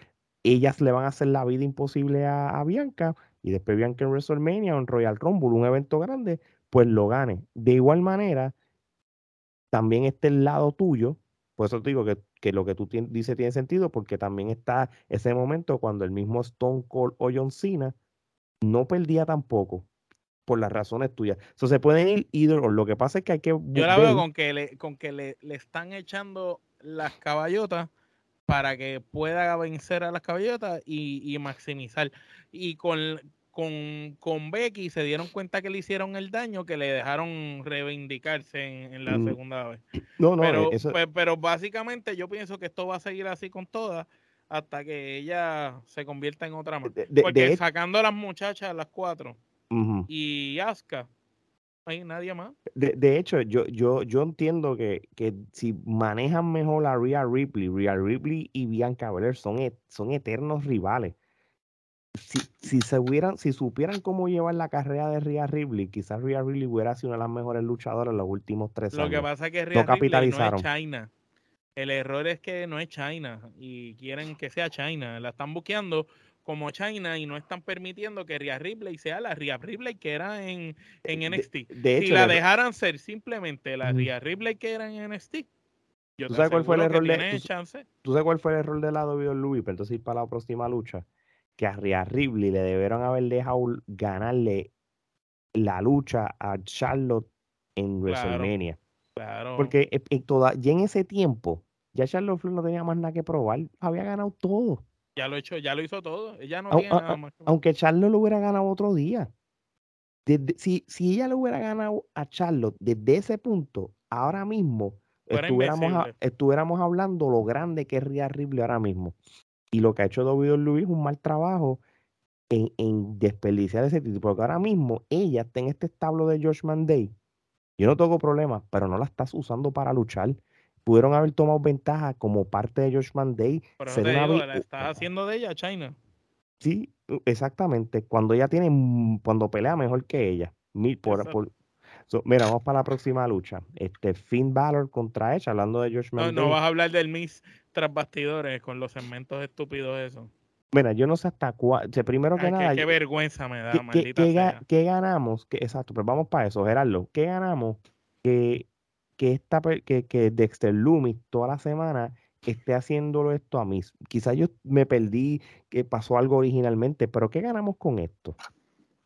Ellas le van a hacer la vida imposible a, Bianca y después Bianca en WrestleMania o en Royal Rumble, un evento grande, pues lo gane. De igual manera, también está el lado tuyo, por eso te digo que, lo que tú dices tiene sentido, porque también está ese momento cuando el mismo Stone Cold o John Cena no perdía tampoco por las razones tuyas. Eso se pueden ir ídolos. Lo que pasa es que hay que. Yo la veo con que le, con que le, están echando las caballotas para que pueda vencer a las caballotas y, maximizar. Y con, con, con, Becky se dieron cuenta que le hicieron el daño, que le dejaron reivindicarse en, la mm. segunda vez. No, no, pero, pues, pero básicamente yo pienso que esto va a seguir así con todas hasta que ella se convierta en otra más. Porque sacando a las muchachas, las cuatro, y Asuka. Hay nadie más. De, hecho, yo, yo, yo entiendo que, que, si manejan mejor a Rhea Ripley, Rhea Ripley y Bianca Belair son, e, son eternos rivales. Si, si, se hubieran, si supieran cómo llevar la carrera de Rhea Ripley, quizás Rhea Ripley hubiera sido una de las mejores luchadoras en los últimos tres años. Lo que pasa es que Rhea Ripley no es China. El error es que no es China y quieren que sea China. La están buqueando como China y no están permitiendo que Rhea Ripley sea la Rhea Ripley que era en, en NXT. si la dejaran ser simplemente la Rhea Ripley que era en NXT, yo ¿Tú sabes cuál fue el error de ¿tú, sabes cuál fue el error de de Louis? Pero entonces ir para la próxima lucha, que a Rhea Ripley le debieron haber dejado ganarle la lucha a Charlotte en WrestleMania. Claro. Porque en, eh, toda, ya en ese tiempo, ya Charlotte Flair no tenía más nada que probar, había ganado todo. Ya lo, hecho, ya lo hizo todo. Ella no tiene nada más. Aunque Charlotte lo hubiera ganado otro día. si, si ella lo hubiera ganado a Charlotte desde ese punto, ahora mismo estuviéramos, estuviéramos hablando lo grande que es Rhea Ripley ahora mismo. Y lo que ha hecho WWE es un mal trabajo en, en, desperdiciar ese título. Porque ahora mismo ella está en este establo de George Day. Yo no tengo problemas, pero no la estás usando para luchar pudieron haber tomado ventaja como parte de Josh Day. Pero te digo, la estás haciendo de ella, China. Sí, exactamente. Cuando ella tiene, cuando pelea mejor que ella. Por, mira, vamos para la próxima lucha. Este Finn Balor contra ella, hablando de Josh no, No vas a hablar del Miss tras bastidores con los segmentos estúpidos eso. Mira, yo no sé hasta cuándo. Primero que nada. Qué, vergüenza me da, ¿qué, maldita ¿qué, ganamos? exacto, pero vamos para eso, Gerardo. ¿Qué ganamos? Que que, esta, que, que Dexter Loomis toda la semana esté haciéndolo esto a mí. Quizás yo me perdí, que pasó algo originalmente, pero ¿qué ganamos con esto?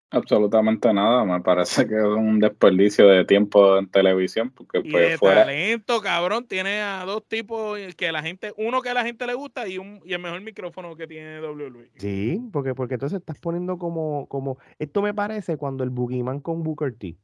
Absolutamente nada, me parece que es un desperdicio de tiempo en televisión porque y pues, de talento, cabrón, tiene a dos tipos que la gente, uno que a la gente le gusta y un y el mejor micrófono que tiene WWE. Sí, porque porque entonces estás poniendo como como esto me parece cuando el Boogeyman con Booker T.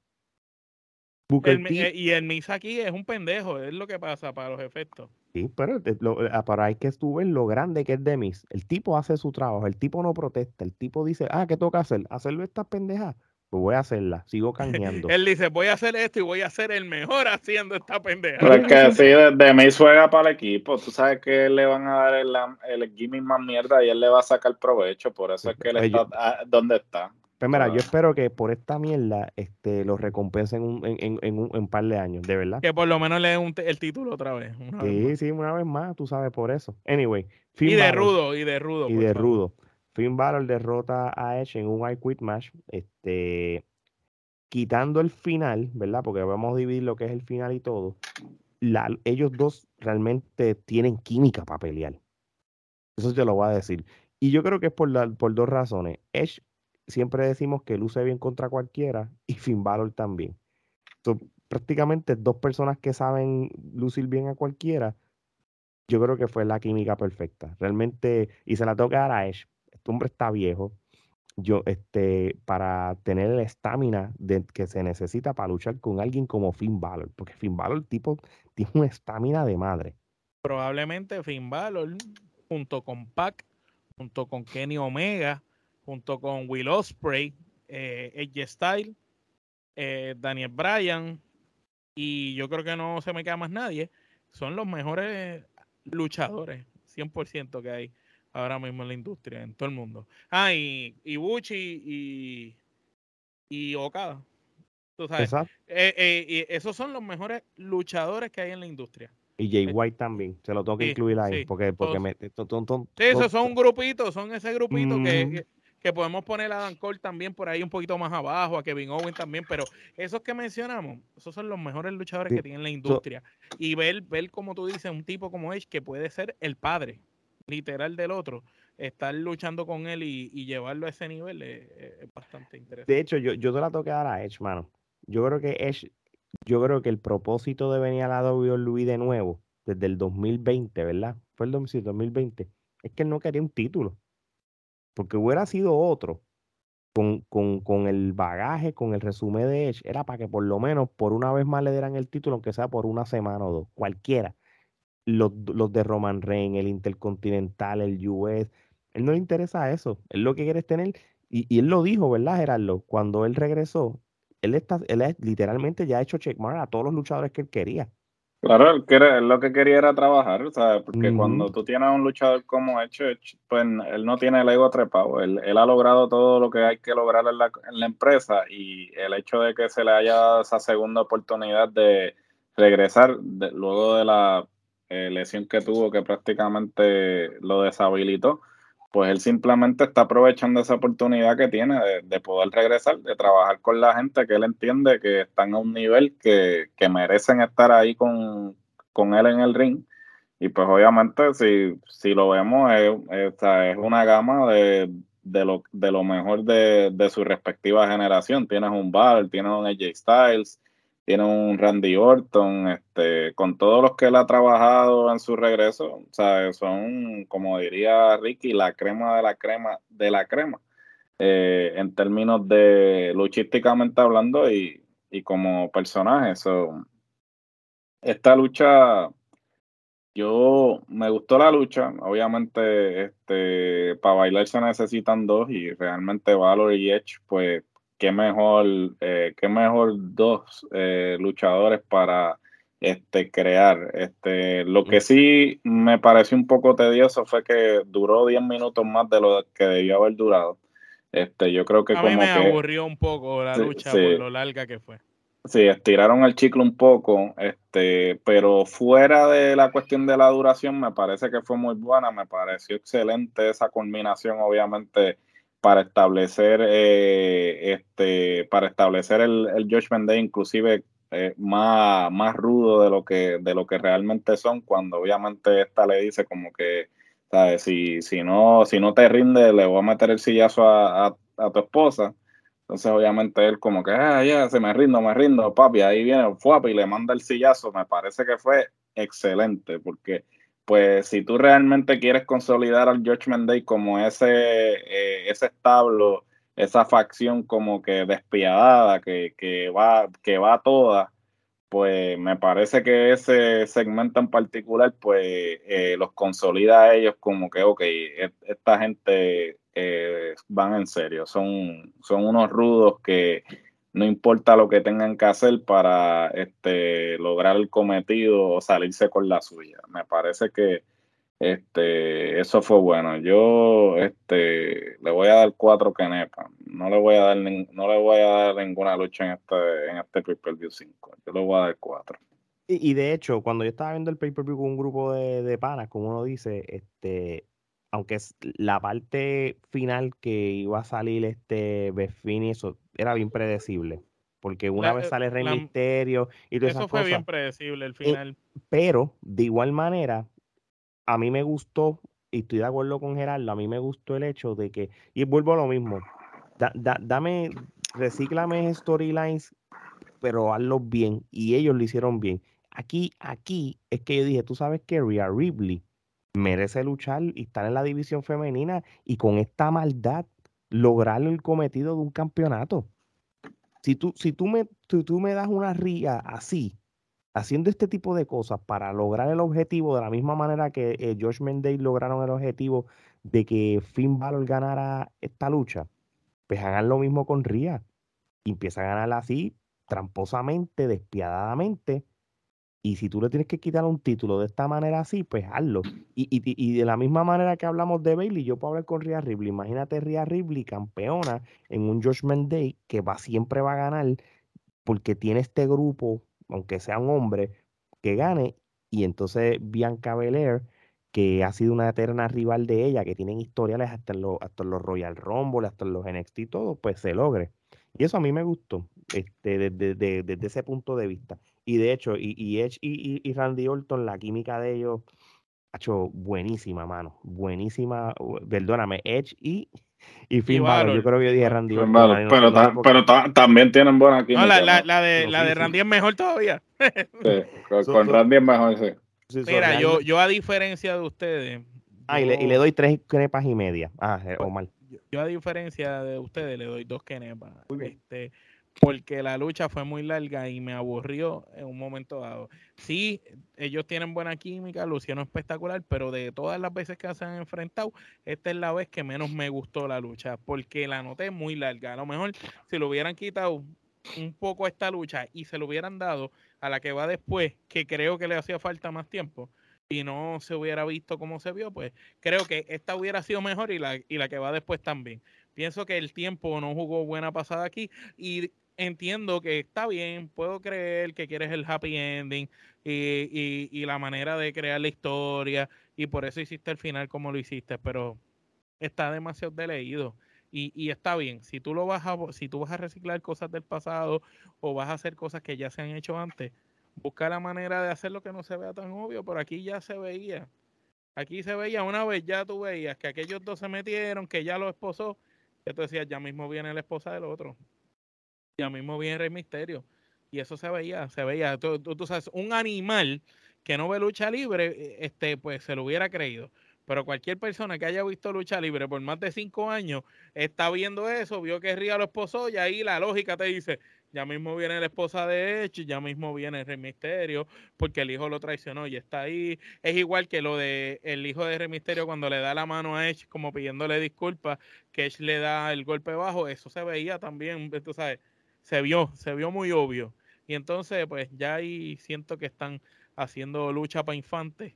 Eh, y el Misa aquí es un pendejo, es lo que pasa para los efectos. Sí, pero lo, eh, para hay que estuve lo grande que es de Miss. El tipo hace su trabajo, el tipo no protesta, el tipo dice, ah, ¿qué toca hacer? Hacerlo estas pendejas. Pues voy a hacerla, sigo cañando. Él dice, voy a hacer esto y voy a ser el mejor haciendo esta pendeja. Pero es que si de, Miss juega para el equipo, tú sabes que le van a dar el, el gimmick más mierda y él le va a sacar provecho, por eso es que él pues está ah, donde está. Pues mira, yo espero que por esta mierda este, lo recompensen en, en, un, par de años, de verdad. Que por lo menos le den el título otra vez. sí, sí, una vez más, tú sabes por eso. Anyway. y de rudo, y de rudo. Y de rudo. Finn Balor derrota a Edge en un I Quit match. Este, quitando el final, ¿verdad? Porque vamos a dividir lo que es el final y todo. ellos dos realmente tienen química para pelear. Eso te lo voy a decir. Y yo creo que es por, por dos razones. Edge siempre decimos que luce bien contra cualquiera y Finn Balor también. Son prácticamente dos personas que saben lucir bien a cualquiera. Yo creo que fue la química perfecta. Realmente, y se la toca a Edge. Este hombre está viejo. yo, este, para tener la estamina que se necesita para luchar con alguien como Finn Balor, porque Finn Balor, tipo, tiene una estamina de madre. Probablemente Finn Balor, junto con Pac, junto con Kenny Omega, junto con Will Ospreay, eh, Edge Style, eh, Daniel Bryan, y yo creo que no se me queda más nadie, son los mejores luchadores, 100% que hay ahora mismo en la industria, en todo el mundo. Ah, y, y Buchi y, y Okada. Tú sabes. Eh, eh, esos son los mejores luchadores que hay en la industria. Y Jay eh, White también, se lo tengo que incluir ahí, porque, porque me, sí, esos son un grupito, son ese grupito que, que, podemos poner a Dan Cole también por ahí un poquito más abajo, a Kevin Owen también, pero esos que mencionamos, esos son los mejores luchadores que tiene la industria. y ver, ver, como tú dices, un tipo como Edge que puede ser el padre literal del otro, estar luchando con él y, llevarlo a ese nivel es, bastante interesante. De hecho, yo, yo te la tengo que dar a Edge, mano. Yo creo que Edge, yo creo que el propósito de venir a la WWE de nuevo, desde el 2020, ¿verdad? Fue el 2020, es que él no quería un título. Porque hubiera sido otro, con, con, con, el bagaje, con el resumen de Edge, era para que por lo menos por una vez más le dieran el título, aunque sea por una semana o dos, cualquiera los, los de Roman Reigns, el Intercontinental, el US. Él no le interesa eso. Él lo que quiere es tener, y, y él lo dijo, ¿verdad, Gerardo? Cuando él regresó, él, está, él literalmente ya ha hecho checkmark a todos los luchadores que él quería. Claro, él, quiere, lo que quería era trabajar, ¿sabes? Porque cuando tú tienes un luchador como hecho, pues él no tiene el ego trepado. Él, él ha logrado todo lo que hay que lograr en la, en la, empresa y el hecho de que se le haya dado esa segunda oportunidad de regresar luego de la eh, lesión que tuvo que prácticamente lo deshabilitó, pues él simplemente está aprovechando esa oportunidad que tiene de, poder regresar, de trabajar con la gente que él entiende que están a un nivel que, merecen estar ahí con, él en el ring. Y pues obviamente si, si lo vemos es, es, una gama de, lo, de lo mejor de, su respectiva generación. Tienes un Bar, tienes un AJ Styles, tiene un Randy Orton, este, con todos los que él ha trabajado en su regreso, o sea, son, como diría Ricky, la crema de la crema de la crema, eh, en términos de luchísticamente hablando y, como personaje. esta lucha, yo me gustó la lucha, obviamente, este, para bailar se necesitan dos y realmente Valor y Edge, pues qué mejor, eh, qué mejor dos eh, luchadores para este, crear. Este, lo que sí me pareció un poco tedioso fue que duró 10 minutos más de lo que debió haber durado. Este, yo creo que a como mí me que, aburrió un poco la lucha por lo larga que fue. Sí, estiraron el chicle un poco, este, pero fuera de la cuestión de la duración, me parece que fue muy buena, me pareció excelente esa culminación, obviamente, para establecer eh, este para establecer el, el Judgment Day inclusive eh, más, más rudo de lo que de lo que realmente son cuando obviamente esta le dice como que sabes si, si no si no te rinde le voy a meter el sillazo a, tu esposa. Entonces obviamente él como que ah ya se me rindo me rindo papi ahí viene fuap y le manda el sillazo me parece que fue excelente porque pues si tú realmente quieres consolidar al Judgment Day como ese, eh, ese establo, esa facción como que despiadada, que, que, va, que va toda, pues me parece que ese segmento en particular, pues eh, los consolida a ellos como que, ok, e, esta gente eh, van en serio, son, son unos rudos que no importa lo que tengan que hacer para este, lograr el cometido o salirse con la suya. Me parece que este, eso fue bueno. Yo este, le voy a dar cuatro Kenepa. No le voy a dar no le voy a dar ninguna lucha en este, en este pay-per-view 5. Yo le voy a dar cuatro. Y, de hecho, cuando yo estaba viendo el pay-per-view con un grupo de, de panas, como uno dice, este, aunque es la parte final que iba a salir este Befini, eso era bien predecible. Porque una vez eh, sale Rey Misterio y todas Eso fue bien predecible el eh, final. pero, de igual manera, a mí me gustó, y estoy de acuerdo con Gerardo, a mí me gustó el hecho de que, y vuelvo a lo mismo, dame, recíclame storylines, pero hazlos bien, y ellos lo hicieron bien. Aquí, aquí es que yo dije, tú sabes que Rhea Ripley merece luchar y estar en la división femenina y con esta maldad lograr el cometido de un campeonato. Si tú, si tú, me, tú me das una ría así, haciendo este tipo de cosas para lograr el objetivo de la misma manera que eh, Josh Mendez lograron el objetivo de que Finn Balor ganara esta lucha, pues hagan lo mismo con Ria y empieza a ganar así, tramposamente, despiadadamente. Y si tú le tienes que quitar un título de esta manera así, pues hazlo. Y, y, de la misma manera que hablamos de Bailey, yo puedo hablar con Ria Ripley. Imagínate Ria Ripley, campeona en un Judgment Day, que va, siempre va a ganar porque tiene este grupo aunque sea un hombre, que gane. Y entonces Bianca Belair, que ha sido una eterna rival de ella, que tienen historiales hasta en los, hasta los Royal Rumble, hasta en los NXT y todo, pues se logre. Y eso a mí me gustó, este, desde, ese punto de vista. Y de hecho, y, y Edge y, Randy Orton, la química de ellos, ha hecho buenísima, mano. Buenísima, perdóname, Edge y y Finn Balor, yo creo que yo dije Randy Orton. pero, pero también tienen buena química. No, la, la, la de, la de Randy es mejor todavía. sí, con, Randy es mejor, sí. Mira, yo, yo a diferencia de ustedes. Ah, y, le, y, le, doy tres crepas y media. Ah, eh, Omar. Yo, yo, a diferencia de ustedes le doy dos kenepas. Este, porque la lucha fue muy larga y me aburrió en un momento dado. Sí, ellos tienen buena química, lucieron espectacular, pero de todas las veces que se han enfrentado, esta es la vez que menos me gustó la lucha, porque la noté muy larga. A lo mejor si lo hubieran quitado un poco esta lucha y se lo hubieran dado a la que va después, que creo que le hacía falta más tiempo, y no se hubiera visto como se vio, pues creo que esta hubiera sido mejor y la, y la que va después también. Pienso que el tiempo no jugó buena pasada aquí y entiendo que está bien, puedo creer que quieres el happy ending y, y, la manera de crear la historia y por eso hiciste el final como lo hiciste, pero está demasiado deleído. Y, y, está bien, si tú lo vas a, si tú vas a reciclar cosas del pasado o vas a hacer cosas que ya se han hecho antes, busca la manera de hacer lo que no se vea tan obvio, por aquí ya se veía. Aquí se veía una vez ya tú veías que aquellos dos se metieron, que ya lo esposó, decías, ya mismo viene la esposa del otro ya mismo viene Rey Misterio. Y eso se veía, se veía. Tú, tú, sabes, un animal que no ve lucha libre, eh, este, pues se lo hubiera creído. Pero cualquier persona que haya visto lucha libre por más de cinco años está viendo eso, vio que Ría lo esposó y ahí la lógica te dice, ya mismo viene la esposa de Edge, ya mismo viene el Rey Misterio, porque el hijo lo traicionó y está ahí. Es igual que lo de el hijo de Rey Misterio cuando le da la mano a Edge como pidiéndole disculpas, que Edge le da el golpe bajo, eso se veía también, tú sabes se vio, se vio muy obvio. Y entonces, pues ya ahí siento que están haciendo lucha para infantes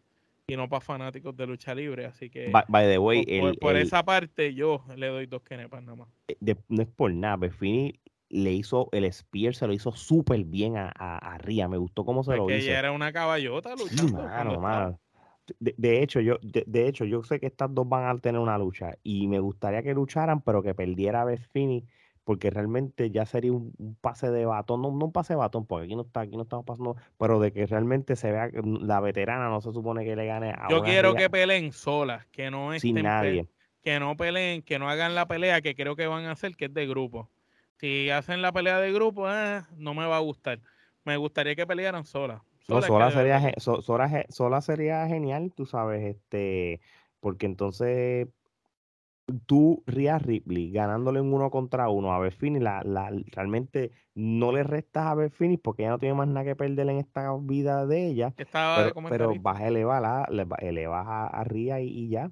y no para fanáticos de lucha libre. Así que, by, the way, por, esa parte, yo le doy dos kenepas nada más. Eh, no es por nada, pero le hizo el Spear, se lo hizo súper bien a, a, Ria. Me gustó cómo se lo hizo. ella era una caballota luchando. De, hecho, yo, de, hecho, yo sé que estas dos van a tener una lucha y me gustaría que lucharan, pero que perdiera Beth Finney porque realmente ya sería un, pase de batón, no, un pase de batón, porque aquí no está, aquí no estamos pasando, pero de que realmente se vea que la veterana no se supone que le gane a Yo quiero que peleen solas, que no estén sin nadie. que no peleen, que no hagan la pelea que creo que van a hacer, que es de grupo. Si hacen la pelea de grupo, eh, no me va a gustar. Me gustaría que pelearan solas. sola, sería, sola sería genial, tú sabes, este, porque entonces tú, Ria Ripley, ganándole en uno contra uno a Beth la, la, realmente no le restas a Beth porque ella no tiene más nada que perder en esta vida de ella. pero, pero vas a elevar, elevas a, a Ria y, ya.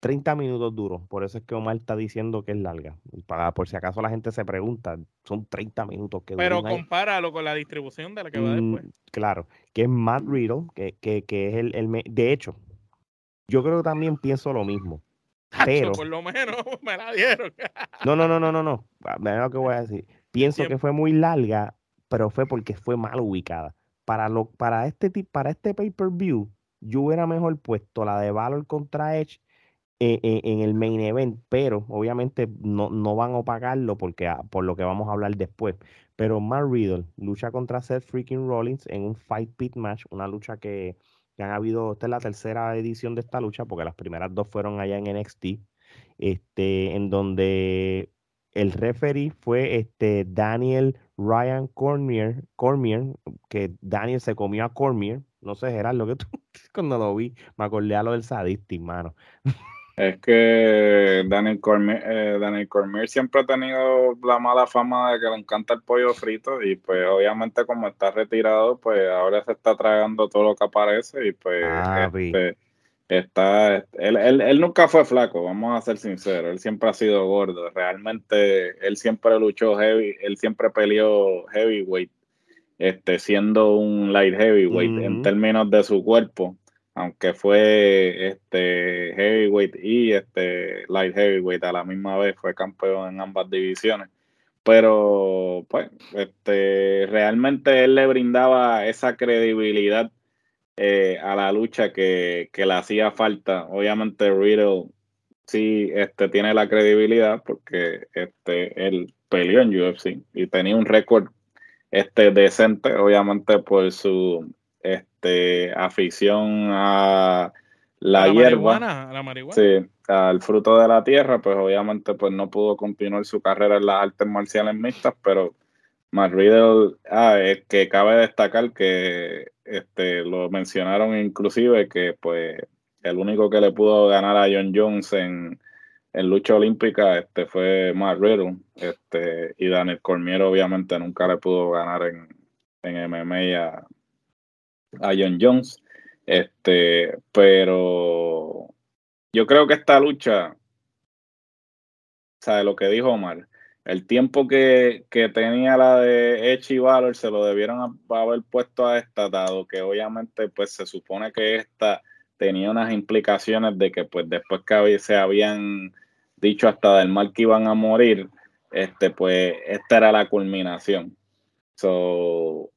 30 minutos duros, por eso es que Omar está diciendo que es larga. Para, por si acaso la gente se pregunta, son 30 minutos que Pero compáralo con la distribución de la que va mm, después. Claro, que es Matt Riddle, que, que, que es el, el... De hecho, yo creo que también pienso lo mismo pero, por lo menos me la dieron. no, no, no, no, no, no. Mira lo que voy a decir. Pienso que fue muy larga, pero fue porque fue mal ubicada. Para, lo, para este para este pay-per-view, yo hubiera mejor puesto la de Valor contra Edge eh, eh, en el main event, pero obviamente no, no van a pagarlo porque, ah, por lo que vamos a hablar después. Pero Matt Riddle lucha contra Seth freaking Rollins en un Fight Pit match, una lucha que que han habido, esta es la tercera edición de esta lucha, porque las primeras dos fueron allá en NXT, este, en donde el referee fue este Daniel Ryan Cormier, Cormier, que Daniel se comió a Cormier, no sé, lo que tú, cuando lo vi, me acordé a lo del sadistic, mano. Es que Daniel Cormier, eh, Daniel Cormier siempre ha tenido la mala fama de que le encanta el pollo frito y pues obviamente como está retirado, pues ahora se está tragando todo lo que aparece y pues Ah, este, está, él, él, él nunca fue flaco, vamos a ser sinceros, él siempre ha sido gordo, realmente él siempre luchó heavy, él siempre peleó heavyweight, este, siendo un light heavyweight en términos de su cuerpo aunque fue este heavyweight y este light heavyweight a la misma vez, fue campeón en ambas divisiones. Pero, pues, este, realmente él le brindaba esa credibilidad eh, a la lucha que, que le hacía falta. Obviamente Riddle sí este, tiene la credibilidad porque este, él peleó en UFC y tenía un récord este, decente, obviamente por su este, afición a la, a la hierba, marihuana, a la marihuana. sí, al fruto de la tierra, pues obviamente pues no pudo continuar su carrera en las artes marciales mixtas, pero Matt Riddle, ah, es que cabe destacar que este, lo mencionaron inclusive que pues el único que le pudo ganar a John Jones en, en lucha olímpica este, fue Matt Riddle, este, y Daniel Cormier obviamente nunca le pudo ganar en, en MMA a, a John Jones. Este, pero yo creo que esta lucha, sabe lo que dijo Omar, el tiempo que, que tenía la de Edge y Valor se lo debieron haber puesto a esta, dado que obviamente pues se supone que esta tenía unas implicaciones de que pues después que se habían dicho hasta del mal que iban a morir, este pues esta era la culminación. So,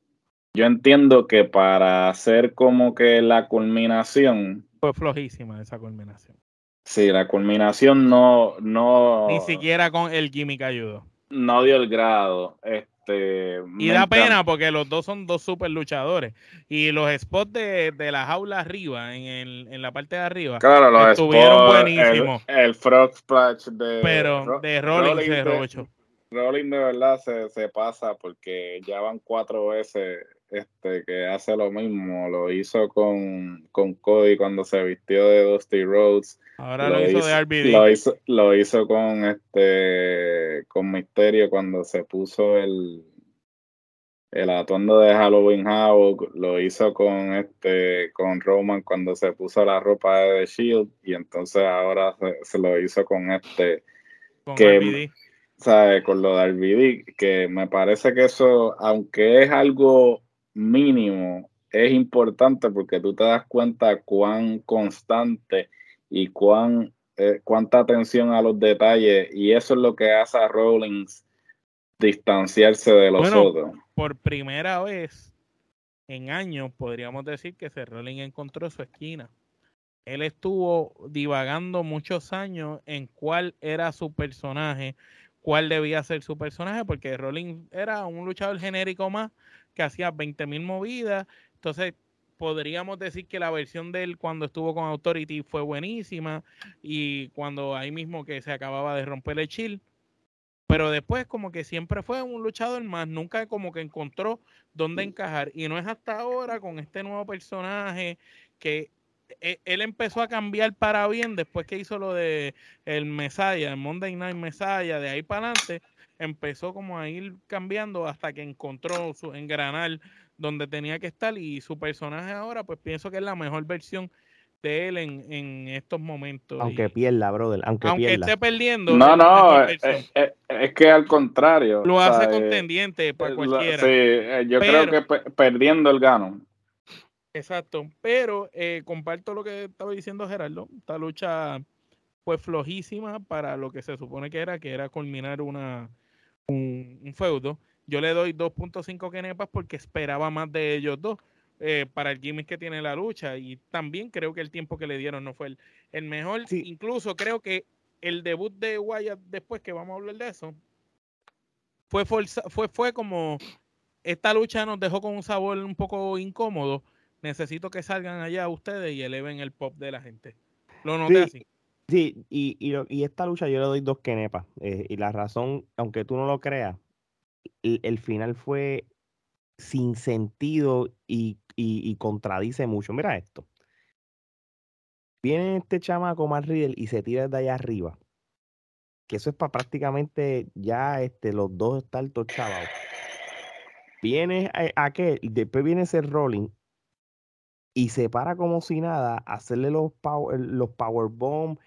yo entiendo que para hacer como que la culminación, Fue flojísima esa culminación. sí, la culminación no, no, Ni siquiera con el gimmick ayudó. no dio el grado. Este, Y da pena porque los dos son dos super luchadores. Y los spots de, de la jaula arriba, en, el- en la parte de arriba, Claro, los estuvieron spots, buenísimos. El, el Frog Splash de, pero Ro- de Rollins se de-. Rolling de verdad se, se pasa porque ya van cuatro veces este, que hace lo mismo. Lo hizo con, con Cody cuando se vistió de Dusty Rhodes. Ahora lo, hizo, de RBD. Lo hizo, lo hizo con este con Misterio cuando se puso el el atuendo de Halloween Havoc, lo hizo con este con Roman cuando se puso la ropa de The Shield y entonces ahora se, se lo hizo con este con que- RBD. ¿sabe? Con lo de RBD, que me parece que eso, aunque es algo mínimo, es importante porque tú te das cuenta cuán constante y cuán eh, cuánta atención a los detalles y eso es lo que hace a Rollins distanciarse de los Bueno, otros. Por primera vez en años, podríamos decir que Seth Rollins encontró su esquina. Él estuvo divagando muchos años en cuál era su personaje, cuál debía ser su personaje, porque Rollins era un luchador genérico más que hacía 20.000 movidas. Entonces, podríamos decir que la versión de él cuando estuvo con Authority fue buenísima y cuando ahí mismo que se acababa de romper el chill. Pero después como que siempre fue un luchador más, nunca como que encontró dónde encajar. Y no es hasta ahora con este nuevo personaje que e- él empezó a cambiar para bien después que hizo lo de el Messiah, el Monday Night Messiah, de ahí para adelante empezó como a ir cambiando hasta que encontró su engranar donde tenía que estar y su personaje ahora pues pienso que es la mejor versión de él en, en estos momentos. Aunque Y pierda, brother. Aunque, aunque pierda. esté perdiendo, No, no, es, versión. es- es que al contrario. lo hace sea, eh, contendiente para cualquiera. Sí, eh, yo Pero- creo que pe- perdiendo el gano. Exacto, pero eh, comparto lo que estaba diciendo Gerardo. Esta lucha fue flojísima para lo que se supone que era, que era culminar una, un, un feudo. Yo le doy 2.5 kenepas porque esperaba más de ellos dos eh, para el gimmick que tiene la lucha y también creo que el tiempo que le dieron no fue el, el mejor. Sí. Incluso creo que el debut de Wyatt después que vamos a hablar de eso fue forza- fue fue como esta lucha nos dejó con un sabor un poco incómodo. Necesito que salgan allá ustedes y eleven el pop de la gente. Lo noté Sí, así. Sí, y, y, esta lucha yo le doy dos kenepas. eh, y la razón, aunque tú no lo creas, el, el final fue sin sentido y, y- contradice mucho. Mira esto. Viene este chamaco Mark Riddle y se tira de allá arriba. Que eso es para prácticamente ya este, los dos estar tochados. Viene aquel, después viene ese rolling y se para como si nada, hacerle los power, los power bomb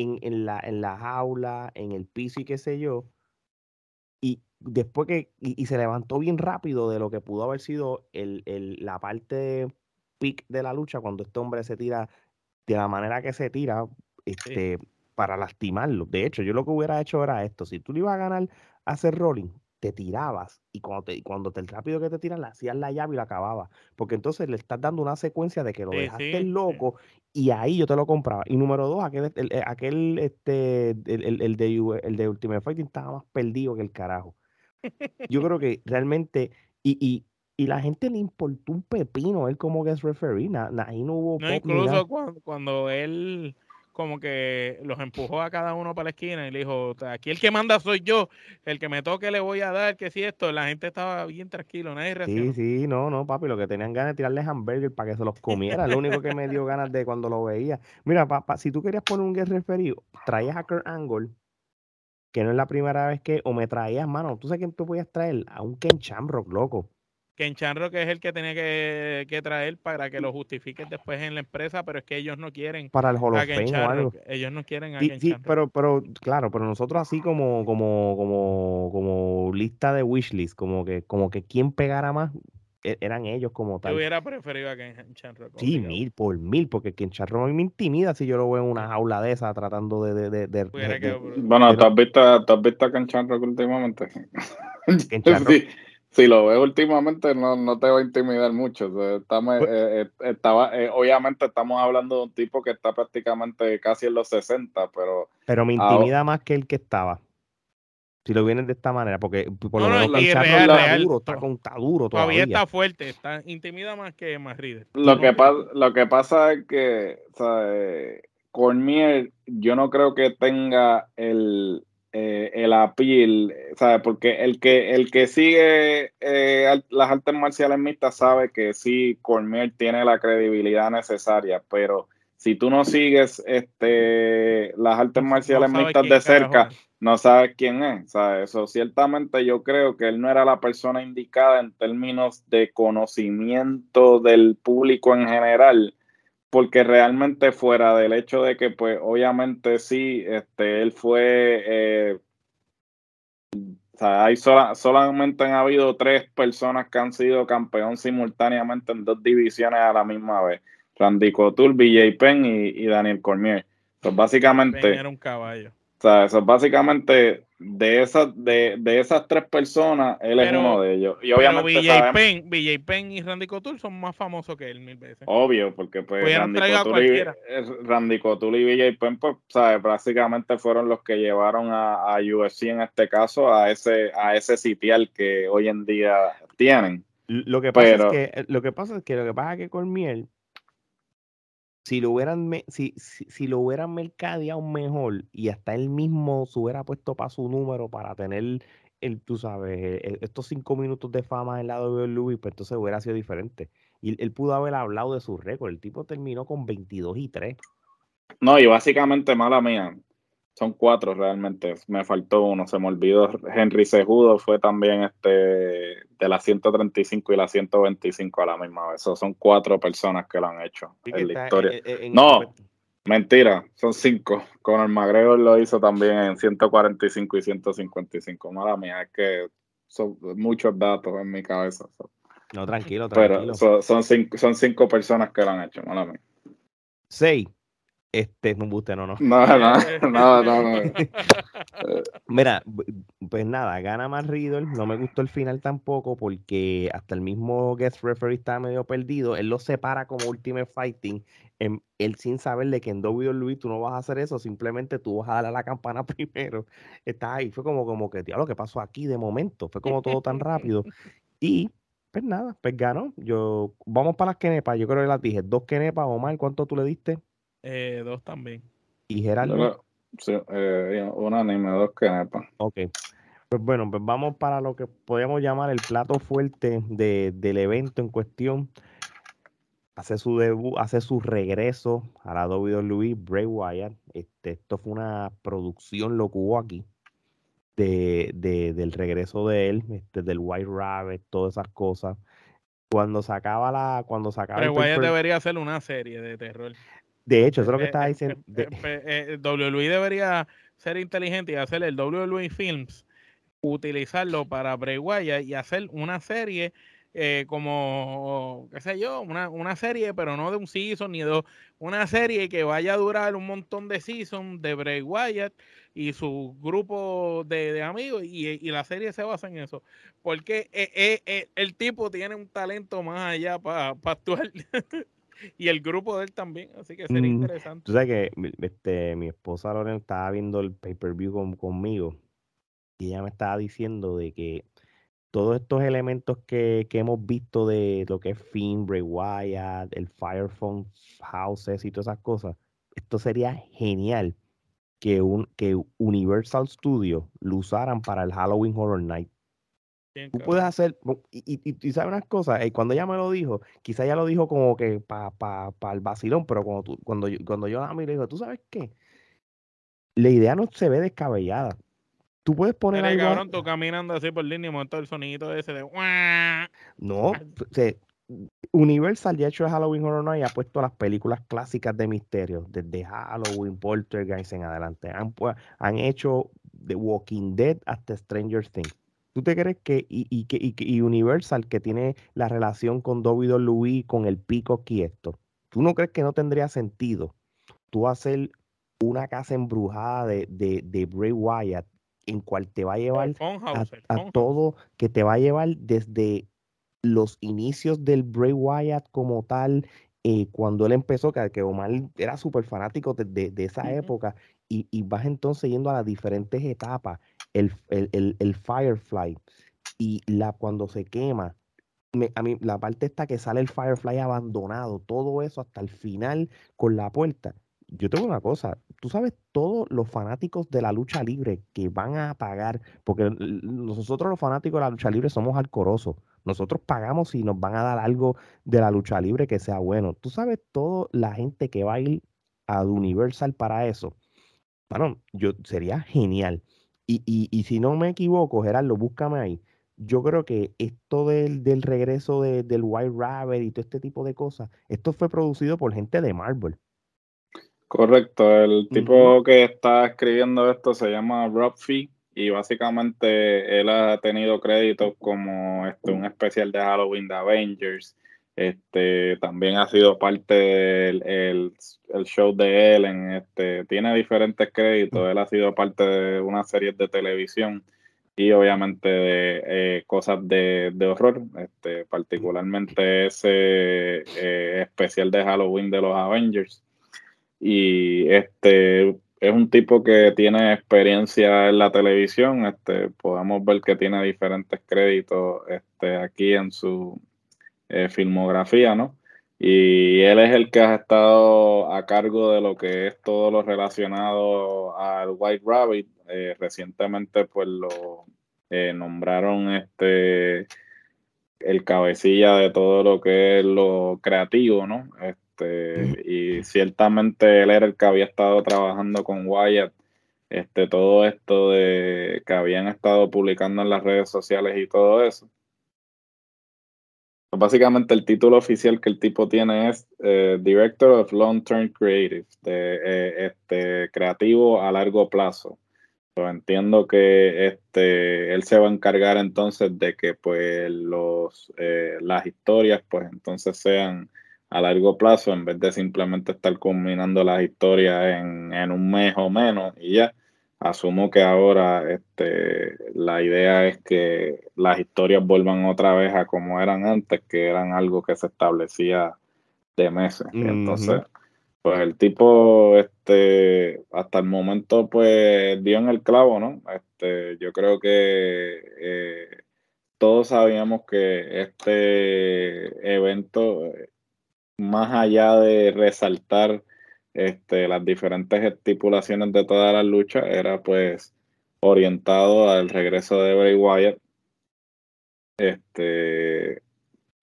en, en, la, en la jaula, en el piso y qué sé yo. Y después que, y, se levantó bien rápido de lo que pudo haber sido el, el, la parte peak de la lucha cuando este hombre se tira de la manera que se tira, este, para lastimarlo. De hecho, yo lo que hubiera hecho era esto. Si tú le ibas a ganar a hacer rolling, te tirabas y cuando te, cuando te, el rápido que te tiran, le hacías la llave y la acababas. Porque entonces le estás dando una secuencia de que lo dejaste loco y ahí yo te lo compraba. Y número dos, aquel, el, aquel este, el, el, de, el de Ultimate Fighting estaba más perdido que el carajo. Yo creo que realmente, y, y, y la gente le importó un pepino él como guest referee. ahí no hubo. No, incluso cuando, cuando, él como que los empujó a cada uno para la esquina y le dijo: Aquí el que manda soy yo, el que me toque le voy a dar, que si esto. La gente estaba bien tranquilo, nadie reaccionó. Sí, sí, no, no, papi. Lo que tenían ganas de tirarle hamburger para que se los comiera. lo único que me dio ganas de cuando lo veía. Mira, papá, si tú querías poner un guest referee, traías a Kurt Angle que no es la primera vez que, o me traías, mano, tú sabes quién tú podías traer a un Ken Shamrock, loco. Ken Shamrock es el que tenía que, traer para que lo justifiquen después en la empresa, pero es que ellos no quieren para el Hall of Ellos no quieren a sí, sí, pero, pero, claro, pero nosotros así como, como, como, como lista de wishlist, como que, como que quién pegara más, e, eran ellos como tal. Yo hubiera preferido a Ken Shamrock. Sí, mil por mil, porque Ken Shamrock me intimida si yo lo veo en una jaula de esa tratando de... de, de, bueno, ¿tú has, visto, has visto a Ken Shamrock últimamente? Ken sí si lo veo últimamente, no, no te va a intimidar mucho. estamos, pues eh, eh, estaba, eh, obviamente estamos hablando de un tipo que está prácticamente casi en los 60, pero... Pero me intimida más que el que estaba. Si lo vienen de esta manera, porque por lo menos está duro, está, con, duro todavía. está fuerte, está intimida más que más Lo que, pasa, lo que pasa es que, o Cormier, yo no creo que tenga el, eh, el appeal, ¿sabes? Porque el que, el que sigue eh, las artes marciales mixtas sabe que sí, Cormier tiene la credibilidad necesaria, pero si tú no sigues este, las artes marciales mixtas de cerca, no sabes quién es, ¿sabes? Eso ciertamente yo creo que él no era la persona indicada en términos de conocimiento del público en general porque realmente fuera del hecho de que, pues, obviamente sí, este, él fue, eh, o sea, hay solamente han habido tres personas que han sido campeón simultáneamente en dos divisiones a la misma vez, Randy Couture, BJ Penn y, Daniel Cormier. Pues básicamente... era un caballo. O sea, eso básicamente de esas, de, de esas tres personas, él es uno de ellos. Y obviamente BJ, Penn, BJ Penn y Randy Couture son más famosos que él mil veces. Obvio, porque pues Randy Couture, y, eh, Randy Couture, y, BJ Penn, pues, ¿sabes? básicamente fueron los que llevaron a, a UFC en este caso a ese, a ese sitial que hoy en día tienen. Lo que pasa es que lo que pasa es que lo que pasa es que con miel si lo hubieran si, si, lo hubieran mercadeado mejor y hasta él mismo se hubiera puesto para su número para tener el, tú sabes, e, estos cinco minutos de fama en lado de Louis, pues entonces hubiera sido diferente. Y él, pudo haber hablado de su récord. El tipo terminó con 22 y 3. No, y básicamente, mala mía, son cuatro realmente. Me faltó uno, se me olvidó. Henry Sejudo fue también este de la 135 y la 125 a la misma vez. son cuatro personas que lo han hecho en la historia. no, mentira, son cinco. Conor McGregor lo hizo también en 145 y 155. Mala mía, es que son muchos datos en mi cabeza. No, tranquilo, tranquilo. Pero son, cinco, son cinco personas que lo han hecho, mala mía. Seis. Este, no buste, no, no. No, no, no, no. Mira, pues nada, gana más Riddle. No me gustó el final tampoco porque hasta el mismo guest referee está medio perdido. Él lo separa como Ultimate Fighting. En, él sin saber de que en WWE tú no vas a hacer eso, simplemente tú vas a darle a la campana primero. Está ahí, fue como, como que, tío, lo que pasó aquí de momento. Fue como todo tan rápido. Y pues nada, pues ganó. Yo, vamos para las kenepas. Yo creo que las dije. Dos kenepas, Omar, ¿cuánto tú le diste? Eh, dos también. ¿Y Gerardo? Sí, eh, unánime, dos que Ok. Pues bueno, pues vamos para lo que podríamos llamar el plato fuerte de, del evento en cuestión. hace su debut, hace su regreso a la WWE, Bray Wyatt. Este, esto fue una producción lo que hubo aquí. De, del regreso de él, este, del White Rabbit, todas esas cosas. Cuando sacaba la. Cuando sacaba Bray Wyatt debería hacer una serie de terror. De hecho, eso es lo que estaba diciendo. WWE debería ser inteligente y hacer el WWE Films, utilizarlo para Bray Wyatt y hacer una serie eh, como, qué sé yo, una, una, serie, pero no de un season ni de una serie que vaya a durar un montón de seasons de Bray Wyatt y su grupo de, amigos y, la serie se basa en eso. Porque eh, eh, el tipo tiene un talento más allá para actuar. y el grupo de él también, así que sería mm, interesante. Tú sabes que este, mi esposa Lorena estaba viendo el pay-per-view conmigo y ella me estaba diciendo de que todos estos elementos que, hemos visto de lo que es Finn, Bray Wyatt, el Firephone Houses y todas esas cosas, esto sería genial que, un, que Universal Studios lo usaran para el Halloween Horror Night. Tú puedes hacer, y, y, sabes unas cosas, eh, cuando ella me lo dijo, quizá ella lo dijo como que para pa, pa el vacilón, pero cuando, tú, cuando, yo, cuando yo la miré, digo, ¿tú sabes qué? La idea no se ve descabellada. Tú puedes poner algo... cabrón, tú caminando así por línea y montar el sonidito ese de... No, Universal ya ha hecho Halloween Horror Night y ha puesto las películas clásicas de misterio, desde Halloween, Poltergeist en adelante. Han, han hecho The Walking Dead hasta Stranger Things. ¿Tú te crees que y, y, y, y Universal, que tiene la relación con WWE, con el pico esto, ¿tú no crees que no tendría sentido tú hacer una casa embrujada de, de, de Bray Wyatt en cual te va a llevar a, todo, que te va a llevar desde los inicios del Bray Wyatt como tal, eh, cuando él empezó, que, que Omar era súper fanático de, esa época, y, y, vas entonces yendo a las diferentes etapas, el, el, Firefly, y la cuando se quema, a mí la parte esta que sale el Firefly abandonado, todo eso hasta el final con la puerta, yo tengo una cosa, tú sabes todos los fanáticos de la lucha libre que van a pagar, porque nosotros los fanáticos de la lucha libre somos alcorosos. Nosotros pagamos y nos van a dar algo de la lucha libre que sea bueno. Tú sabes toda la gente que va a ir a Universal para eso. Bueno, yo sería genial. Y, y, y si no me equivoco, Gerardo, búscame ahí. Yo creo que esto del, del regreso de, del White Rabbit y todo este tipo de cosas, esto fue producido por gente de Marvel. Correcto, el tipo que está escribiendo esto se llama Rob Fee y básicamente él ha tenido créditos como este, un especial de Halloween de Avengers, este, también ha sido parte del el, show de Ellen, este, tiene diferentes créditos, él ha sido parte de una serie de televisión y obviamente de eh, cosas de, horror, este, particularmente ese eh, especial de Halloween de los Avengers. Y este es un tipo que tiene experiencia en la televisión, este, podemos ver que tiene diferentes créditos este, aquí en su eh, filmografía, ¿no? Y él es el que ha estado a cargo de lo que es todo lo relacionado al White Rabbit. Eh, recientemente, pues lo eh, nombraron este el cabecilla de todo lo que es lo creativo, ¿no? Este, y ciertamente él era el que había estado trabajando con Wyatt, este, todo esto de que habían estado publicando en las redes sociales y todo eso. Básicamente el título oficial que el tipo tiene es eh, Director of Long Term Creative, de, eh, este, creativo a largo plazo. entiendo que este, él se va a encargar entonces de que pues los, eh, las historias pues entonces sean a largo plazo en vez de simplemente estar combinando las historias en, un mes o menos y ya. Asumo que ahora este, la idea es que las historias vuelvan otra vez a como eran antes, que eran algo que se establecía de meses. Entonces, pues el tipo, este, hasta el momento, pues dio en el clavo, ¿no? Este, yo creo que eh, todos sabíamos que este evento más allá de resaltar este, las diferentes estipulaciones de todas las luchas, era pues orientado al regreso de Bray Wyatt. Este,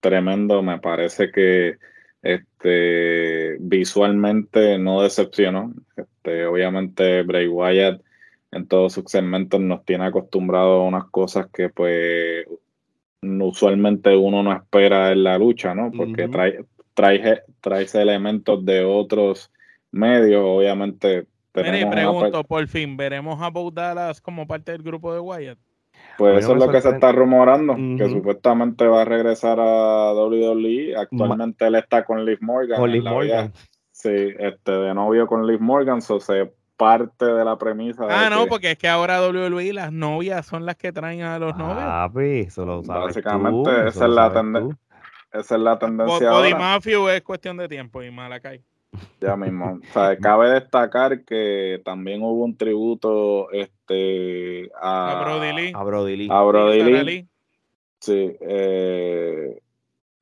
tremendo, me parece que Este, visualmente no decepcionó. Este, obviamente Bray Wyatt en todos sus segmentos nos tiene acostumbrado a unas cosas que pues usualmente uno no espera en la lucha, ¿no? Porque trae, trae, trae elementos de otros medios, obviamente. Mire, pregunto, por fin, ¿veremos a Bo Dallas como parte del grupo de Wyatt? Pues eso es lo que se está rumorando, que supuestamente va a regresar a WWE. Actualmente él está con Liv Morgan. Con Liv Morgan. sí, este, de novio con Liv Morgan, so se parte de la premisa. Ah, no, porque es que ahora WWE las novias son las que traen a los novios. Ah, eso lo sabes Básicamente esa, es la tendencia, esa es la tendencia. Body Mafia es cuestión de tiempo y Malakai. Ya mismo. O sea, cabe destacar que también hubo un tributo este, a, a Brody Lee. A Brody Lee. A Brody Lee. Sí. Eh,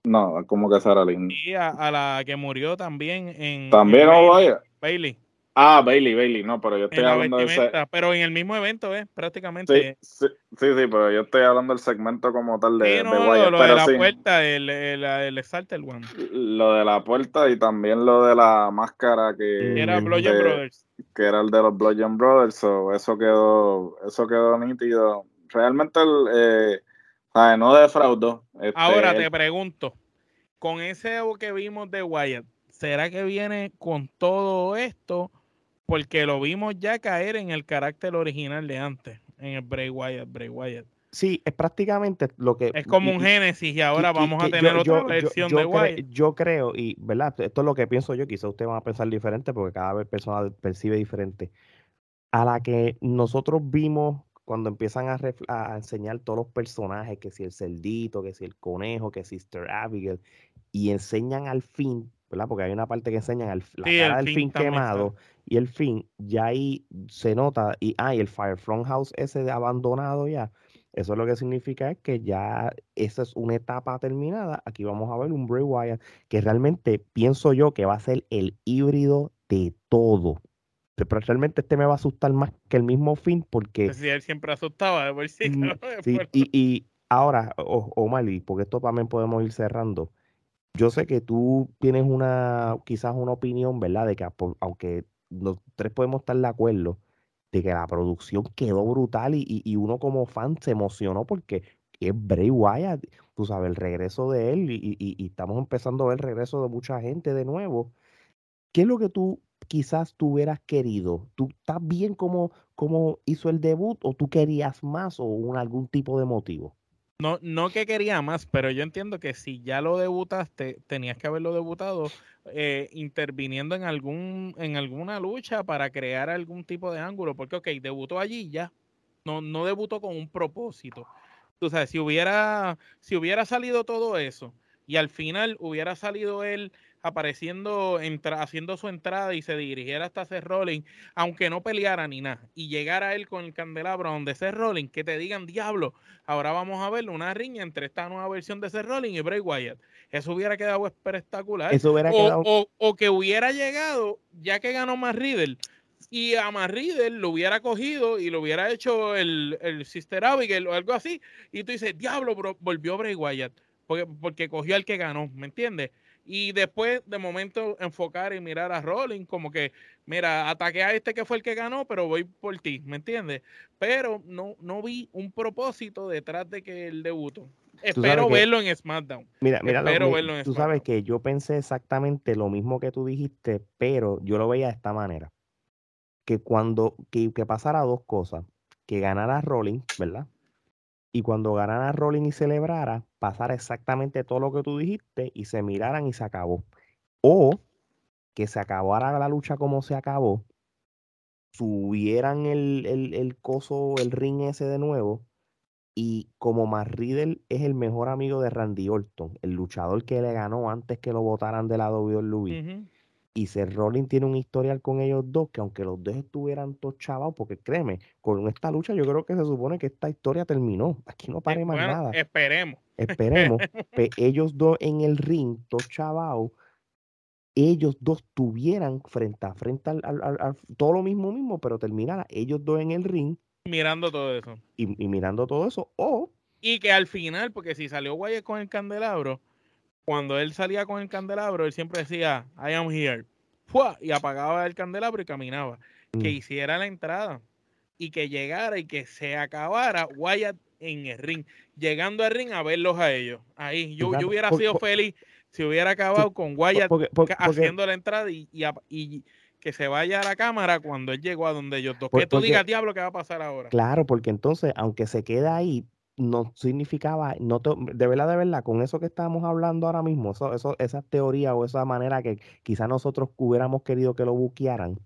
no, como que Sarah Lee. Y a, a, la que murió también en. También, no vaya. Bailey. Ah, Bailey, Bailey, no, pero yo estoy hablando de ese... Pero en el mismo evento, ¿eh? Prácticamente. Sí, sí, sí, pero yo estoy hablando del segmento como tal de, sí, no, Lo, de la puerta, el, el, el Exalted One. Lo de la puerta y también lo de la máscara que... Era Bludgeon Brothers. Que era el de los Bludgeon Brothers, so, eso quedó eso quedó nítido. Realmente, el, eh, no defraudó. Este, Ahora te pregunto, con ese que vimos de Wyatt, ¿será que viene con todo esto porque lo vimos ya caer en el carácter original de antes, en el Bray Wyatt, Bray Wyatt. Sí, es prácticamente lo que... Es como un génesis y ahora vamos a tener otra versión de Wyatt. yo creo, y verdad, esto es lo que pienso yo, quizá ustedes van a pensar diferente porque cada vez persona percibe diferente. A la que nosotros vimos cuando empiezan a, a, enseñar todos los personajes, que si el cerdito, que si el conejo, que si Sister Abigail, y enseñan al fin ¿verdad? Porque hay una parte que enseñan el, la cara del fin, quemado y el fin, ya ahí se nota, y hay ah, el Firefront House ese de abandonado ya, eso lo que significa es que ya esa es una etapa terminada. Aquí vamos a ver un Bray Wyatt que realmente pienso yo que va a ser el híbrido de todo. Pero realmente este me va a asustar más que el mismo fin porque... Sí, él siempre asustaba de por sí. Mm, y, y, ahora, Omar, porque esto también podemos ir cerrando yo sé que tú tienes una, quizás una opinión, ¿verdad? De que aunque los tres podemos estar de acuerdo de que la producción quedó brutal y, uno como fan se emocionó porque es Bray Wyatt, tú sabes, el regreso de él y, estamos empezando a ver el regreso de mucha gente de nuevo. ¿Qué es lo que tú quizás tú hubieras querido? ¿Tú estás bien como, como hizo el debut o tú querías más o algún tipo de motivo? No, no que quería más, pero yo entiendo que si ya lo debutaste, tenías que haberlo debutado eh, interviniendo en algún en alguna lucha para crear algún tipo de ángulo, porque ok, debutó allí ya, no, no debutó con un propósito. Tú sabes, si hubiera, si hubiera salido todo eso y al final hubiera salido él apareciendo, haciendo su entrada y se dirigiera hasta Seth Rollins, aunque no peleara ni nada, y llegara él con el candelabro donde Seth Rollins, que te digan, diablo, ahora vamos a ver una riña entre esta nueva versión de Seth Rollins y Bray Wyatt. Eso hubiera quedado espectacular. Eso hubiera o, quedado... o, que hubiera llegado, ya que ganó más Riddle, y a más Riddle lo hubiera cogido y lo hubiera hecho el, el Sister Abigail o algo así, y tú dices, diablo, volvió Bray Wyatt, porque, porque cogió al que ganó, ¿me entiendes? Y después de momento enfocar y mirar a Rollins como que, mira, ataque a este que fue el que ganó, pero voy por ti, ¿me entiendes? Pero no, no vi un propósito detrás de que el debutó. Espero verlo en SmackDown. Mira, mira, Espero verlo en tú sabes que yo pensé exactamente lo mismo que tú dijiste, pero yo lo veía de esta manera. Que cuando, que, que pasara dos cosas, que ganara Rollins, ¿verdad? Y cuando ganara Rolling y celebrara, pasara exactamente todo lo que tú dijiste y se miraran y se acabó. O que se acabara la lucha como se acabó, subieran el, el, el coso, el ring ese de nuevo, y como Matt Riddle es el mejor amigo de Randy Orton, el luchador que le ganó antes que lo votaran de la WWE, y Seth Rollins tiene un historial con ellos dos, que aunque los dos estuvieran todos chavados, porque créeme, con esta lucha yo creo que se supone que esta historia terminó. Aquí no pare más nada. Esperemos. Esperemos. ellos dos en el ring, todos chavados, ellos dos tuvieran frente a frente al, todo lo mismo mismo, pero terminara ellos dos en el ring. Mirando todo eso. Y, mirando todo eso. O. Y que al final, porque si salió Guayes con el candelabro, cuando él salía con el candelabro, él siempre decía, I am here. ¡Fua! Y apagaba el candelabro y caminaba. Que Mm. hiciera la entrada y que llegara y que se acabara Wyatt en el ring. Llegando al ring a verlos a ellos. Ahí, yo, yo hubiera Por- sido por- feliz si hubiera acabado con Wyatt Porque- porque- ca- porque- haciendo la entrada y, y, y que se vaya a la cámara cuando él llegó a donde ellos dos. Que tú digas, diablo, ¿qué va a pasar ahora? Claro, porque entonces, aunque se queda ahí, no significaba, no de verdad, de verdad, con eso que estamos hablando ahora mismo, eso, eso, esa teoría o esa manera que quizá nosotros hubiéramos querido que lo buquearan,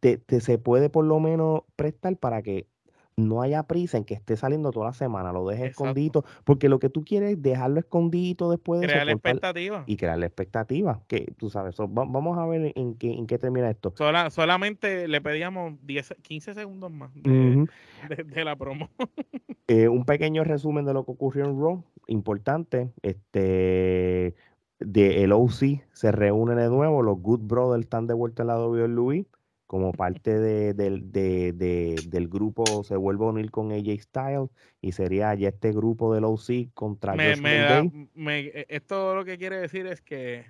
te se puede por lo menos prestar para que no haya prisa en que esté saliendo toda la semana, lo dejes Exacto. escondidito, porque lo que tú quieres es dejarlo escondidito después de Crear la expectativa. y crear la expectativa, que tú sabes, so, va- vamos a ver en qué, en qué termina esto. Sola- solamente le pedíamos 10, 15 segundos más de, Ujú. de- de la promo. Eh, un pequeño resumen de lo que ocurrió en Raw, importante. Este, de el OC se reúne de nuevo, los Good Brothers están de vuelta en la WWE como parte de- del- de- de- del grupo, se vuelve a unir con AJ Styles y sería ya este grupo del OC contra me, Judgment me da- Day. me- eh, esto lo que quiere decir es que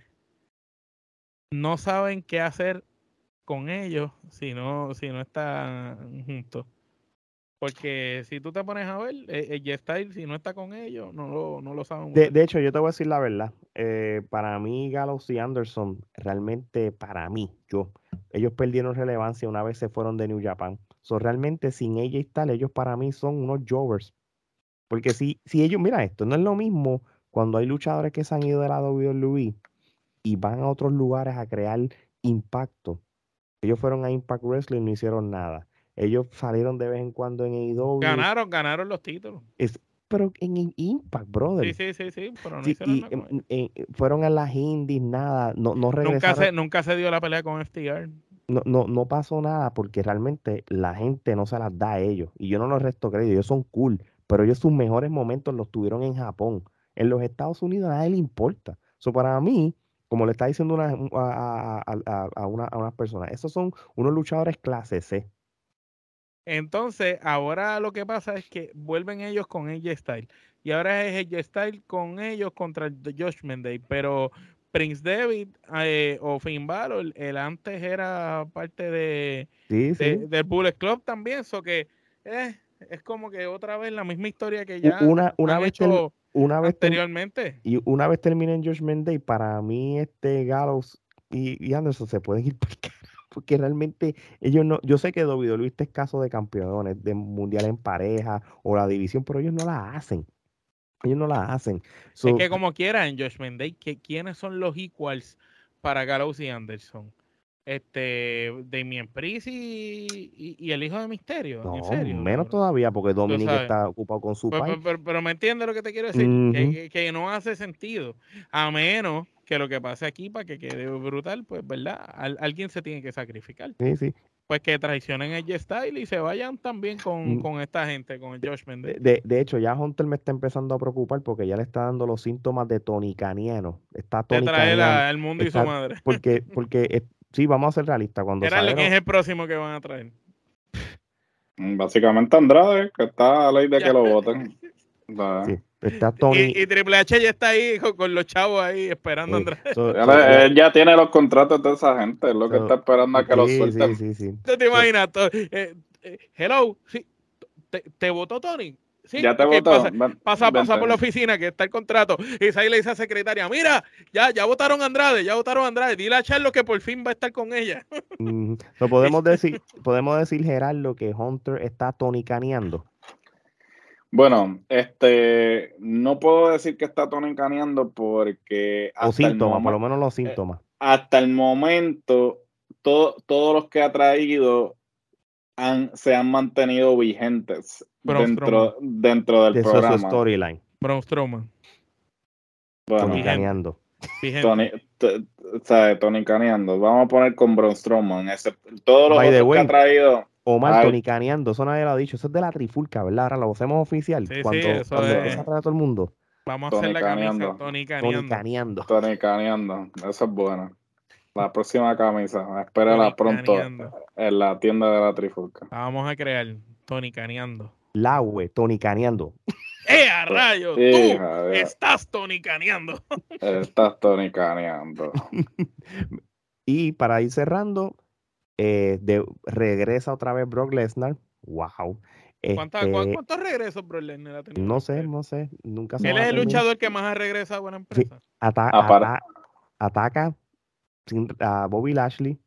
no saben qué hacer con ellos si no, si no están juntos. Porque si tú te pones a ver, eh, eh, J-Style, si no está con ellos, no lo, no lo saben. De hecho, yo te voy a decir la verdad. eh, para mí, Gallows y Anderson, realmente para mí, yo, ellos perdieron relevancia una vez se fueron de New Japan. So, realmente, sin ella y tal, ellos para mí son unos jovers. Porque si, si ellos, mira esto, no es lo mismo cuando hay luchadores que se han ido de la WWE y van a otros lugares a crear impacto. Ellos fueron a Impact Wrestling y no hicieron nada. Ellos salieron de vez en cuando en AEW. Ganaron, ganaron los títulos. es- pero en Impact, brother. Sí, sí, sí, sí, pero no Sí, y fueron a las indies, nada, no, no Nunca regresaron, se, nunca se dio la pelea con FTR. no, no, no pasó nada porque realmente la gente no se las da a ellos. Y yo no los resto crédito, ellos son cool, pero ellos sus mejores momentos los tuvieron en Japón. En los Estados Unidos a nadie le importa. So, para mí, como le está diciendo una, un- a, a- a- a- a una, a unas personas, esos son unos luchadores clase C. Entonces, ahora lo que pasa es que vuelven ellos con AJ Style. Y ahora es AJ Style con ellos contra el de Judgment Day. Pero Prince David eh, o Finn Balor, el antes era parte de, Sí, sí. de- del Bullet Club también. Eso que eh, es como que otra vez la misma historia que ya una, una han vez hecho una vez anteriormente. Y una vez terminen Judgment Day, para mí este Gallows y, y Anderson se pueden ir por porque realmente ellos no, yo sé que WWE está escaso de campeones, de mundial en pareja o la división, pero ellos no la hacen. Ellos no la hacen. es So, que como quiera en Judgment Day, que, ¿quiénes son los equals para Gallows y Anderson? Este, Damien Priest y, y- y el hijo de Misterio. no, ¿En serio? menos todavía, porque Dominic está ocupado con su Pero, país. pero- pero- pero me entiendes lo que te quiero decir, que no hace sentido. A menos que lo que pase aquí para que quede brutal, pues, ¿verdad? Al- alguien se tiene que sacrificar. Sí, sí. Pues que traicionen el G-Style y se vayan también con, Mm. con esta gente, con el De, Day. de- de hecho, ya Hunter me está empezando a preocupar porque ya le está dando los síntomas de tonicaniano. Está tonicaniano. el mundo y su Está- madre. Porque, porque eh, sí, vamos a ser realistas. Cuando lo que salieron- es el próximo que van a traer. Mm, Básicamente Andrade, que está a ley de Ya. que lo voten. Va. Sí, está Tony. Y, y Triple H ya está ahí con, con los chavos ahí esperando a eh, Andrade. so- Él, so, ya- él ya tiene los contratos de esa gente, es lo que está esperando a que los suelten. sí, sí, sí. ¿Tú te imaginas? Eh, eh, hello, sí, ¿te, te votó Tony? Sí, Ya te votó. Pasa, Ven- pasa, por la oficina que está el contrato. Y ahí le dice a la secretaria, mira, ya, ya votaron a Andrade, ya votaron a Andrade. Dile a Charlo que por fin va a estar con ella. So, podemos decir, podemos decir, Gerardo, que Hunter está tonicaneando. Bueno, este, no puedo decir que está tonicaneando porque O hasta el, síntomas, por lo menos los síntomas. hasta el momento to- todos los que ha traído han, se han mantenido vigentes Braun dentro, dentro del de eso es su programa. storyline. Braun Strowman. Bueno. Tony, t- o sea, Tony Caneando. Vamos a poner con Braun Strowman. Ese, todos los By the otros que ha traído. Omar tonicaneando, eso nadie lo ha dicho. Eso es de la trifulca, ¿verdad? Ahora lo hacemos oficial. Sí, sí, cuando eso cuando es. a todo el mundo. Vamos a hacer la camisa Tonicaneando. Tony Caneando. Tonicaneando. Tony Caneando. Eso es bueno. La próxima camisa. Espérala pronto en la tienda de la Trifulca. La vamos a crear Tony Caneando. Laue, tonicaneando. ¡Eh, a rayo! Tú de- estás tonicaneando. Estás tonicaneando. Y para ir cerrando, eh, de- regresa otra vez Brock Lesnar. Wow. ¿Cuántas- Este, cu- ¿Cuántos regresos Brock Lesnar ha tenido? no sé, no sé. Nunca se Él es el luchador que más ha regresado a una empresa. Ata- Ah, ata- ataca sin- a Bobby Lashley.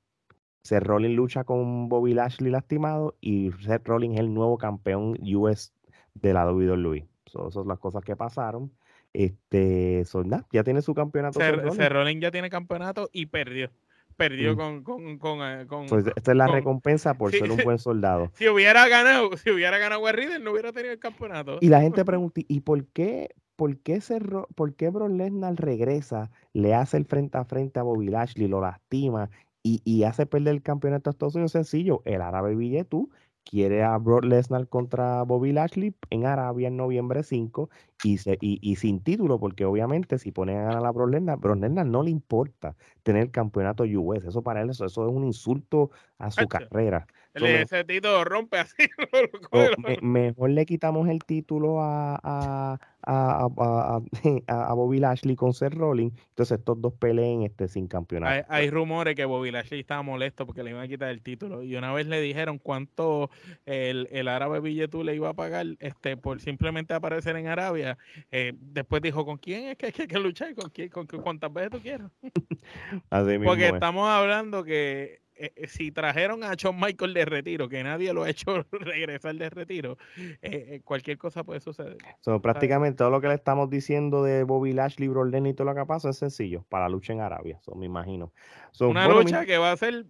Seth Rollins lucha con Bobby Lashley lastimado y Seth Rollins es el nuevo campeón US de la WWE. So, esas son las cosas que pasaron. Este, son nada, ya tiene su campeonato. Seth Seth Rollins. Seth Rollins ya tiene campeonato y perdió. Perdió Mm. con, con, con, eh, con- Pues esta es la con- recompensa por Sí, ser un buen soldado. Si hubiera ganado, si hubiera ganado War Riddle, no hubiera tenido el campeonato. Y la gente pregunta, ¿y por qué, por qué, Ro- por qué Brock Lesnar regresa, le hace el frente a frente a Bobby Lashley, lo lastima y, y hace perder el campeonato a Estados Unidos? Sencillo, el árabe Billetú quiere a Brock Lesnar contra Bobby Lashley en Arabia en noviembre 5 y, se, y, y sin título, porque obviamente si ponen a ganar a Brock Lesnar, Brock Lesnar no le importa tener el campeonato US, eso para él eso, eso es un insulto a su carrera. Ese Tito rompe así. mejor le quitamos el título a, a, a, a- Bobby Lashley con Seth Rollins. Entonces estos dos peleen este, sin campeonato. Hay, hay rumores que Bobby Lashley estaba molesto porque le iban a quitar el título. Y una vez le dijeron cuánto el, el árabe Billetú le iba a pagar este, por simplemente aparecer en Arabia. Eh, después dijo, ¿con quién es que hay que, que luchar? ¿Con quién? ¿Con qué- cuántas veces tú quieras? Así mismo Porque es. estamos hablando que eh, eh, si trajeron a Shawn Michael de retiro, que nadie lo ha hecho regresar de retiro, eh, cualquier cosa puede suceder. So, prácticamente todo lo que le estamos diciendo de Bobby Lashley, Brock Lesnar y todo lo que pasa es sencillo para la lucha en Arabia. So, me imagino. So, Una bueno, mi- lucha que va a ser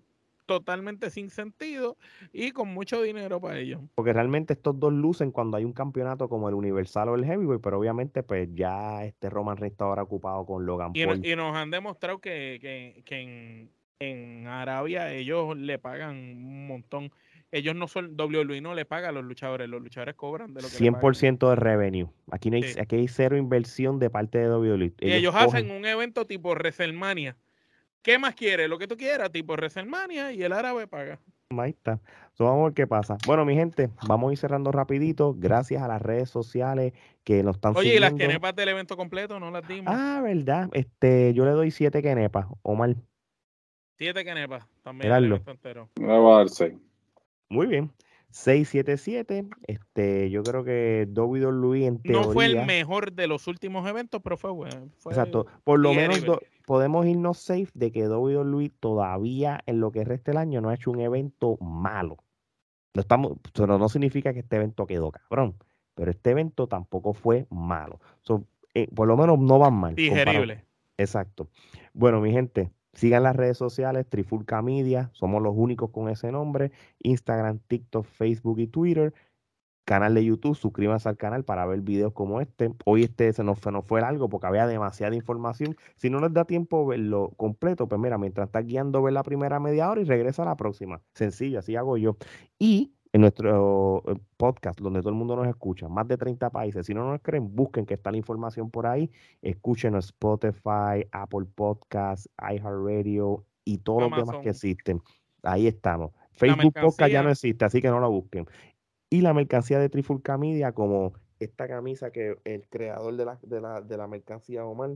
totalmente sin sentido y con mucho dinero para ellos. porque realmente estos dos lucen cuando hay un campeonato como el Universal o el Heavyweight, pero obviamente pues ya este Roman Reigns está ahora ocupado con Logan Y, no- Paul. y nos han demostrado que, que- que en, en Arabia ellos le pagan un montón. Ellos no son, WWE no le paga a los luchadores, los luchadores cobran de lo que le pagan. 100% de revenue. Aquí, no hay, Sí. aquí hay cero inversión de parte de WWE. Y ellos cogen- hacen un evento tipo WrestleMania. ¿Qué más quieres? Lo que tú quieras, tipo WrestleMania y el árabe paga. Ahí está. So, vamos a ver qué pasa. Bueno, mi gente, vamos a ir cerrando rapidito. Gracias a las redes sociales que nos están Oye, y las quenepas del evento completo no las dimos. Ah, verdad. Este, yo le doy siete quenepas, Omar. Siete quenepas también entero. Le voy a dar seis. Muy bien. 677. Este, yo creo que WWE en teoría. No fue el mejor de los últimos eventos, pero fue bueno. Fue Exacto. Por lo menos do- podemos irnos safe de que WWE todavía en lo que resta del año no ha hecho un evento malo. No estamos, pero no significa que este evento quedó cabrón. Pero este evento tampoco fue malo. So, eh, por lo menos no van mal. comparado- digerible. Exacto. Bueno, mi gente, sigan las redes sociales, Trifulca Media, somos los únicos con ese nombre, Instagram, TikTok, Facebook y Twitter, canal de YouTube, suscríbanse al canal para ver videos como este. Hoy este se nos, se nos fue largo porque había demasiada información. Si no les da tiempo verlo completo, pues mira, mientras estás guiando, ver la primera media hora y regresa a la próxima. Sencillo, así hago yo. Y en nuestro eh, podcast, donde todo el mundo nos escucha, más de 30 países. Si no nos creen, busquen que está la información por ahí. Escúchenos Spotify, Apple Podcasts, iHeartRadio y todos los demás que Amazon. existen. Ahí estamos. Facebook Podcast ya no existe, así que no la busquen. Y la mercancía de Trifulca Media, como esta camisa que el creador de la, de la, de la mercancía, Omar,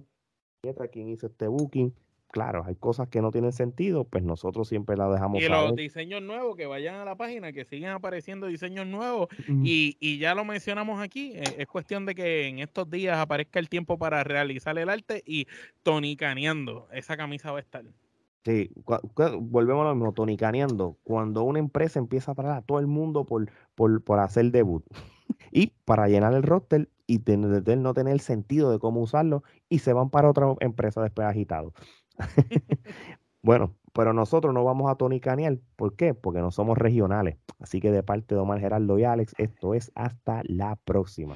mientras quien hizo este booking. Claro, hay cosas que no tienen sentido, pues nosotros siempre la dejamos Y los diseños nuevos, que vayan a la página, que sigan apareciendo diseños nuevos. Y, y ya lo mencionamos aquí, eh, es cuestión de que en estos días aparezca el tiempo para realizar el arte y tonicaneando. Esa camisa va a estar. Sí, volvemos a lo mismo, tonicaneando. Cuando una empresa empieza a traer a todo el mundo por, por, por hacer debut y para llenar el roster y tener, no tener sentido de cómo usarlo y se van para otra empresa después agitados. bueno, pero nosotros no vamos a tonicanear. ¿Por qué? Porque no somos regionales. Así que de parte de Omar Gerardo y Alex, esto es hasta la próxima.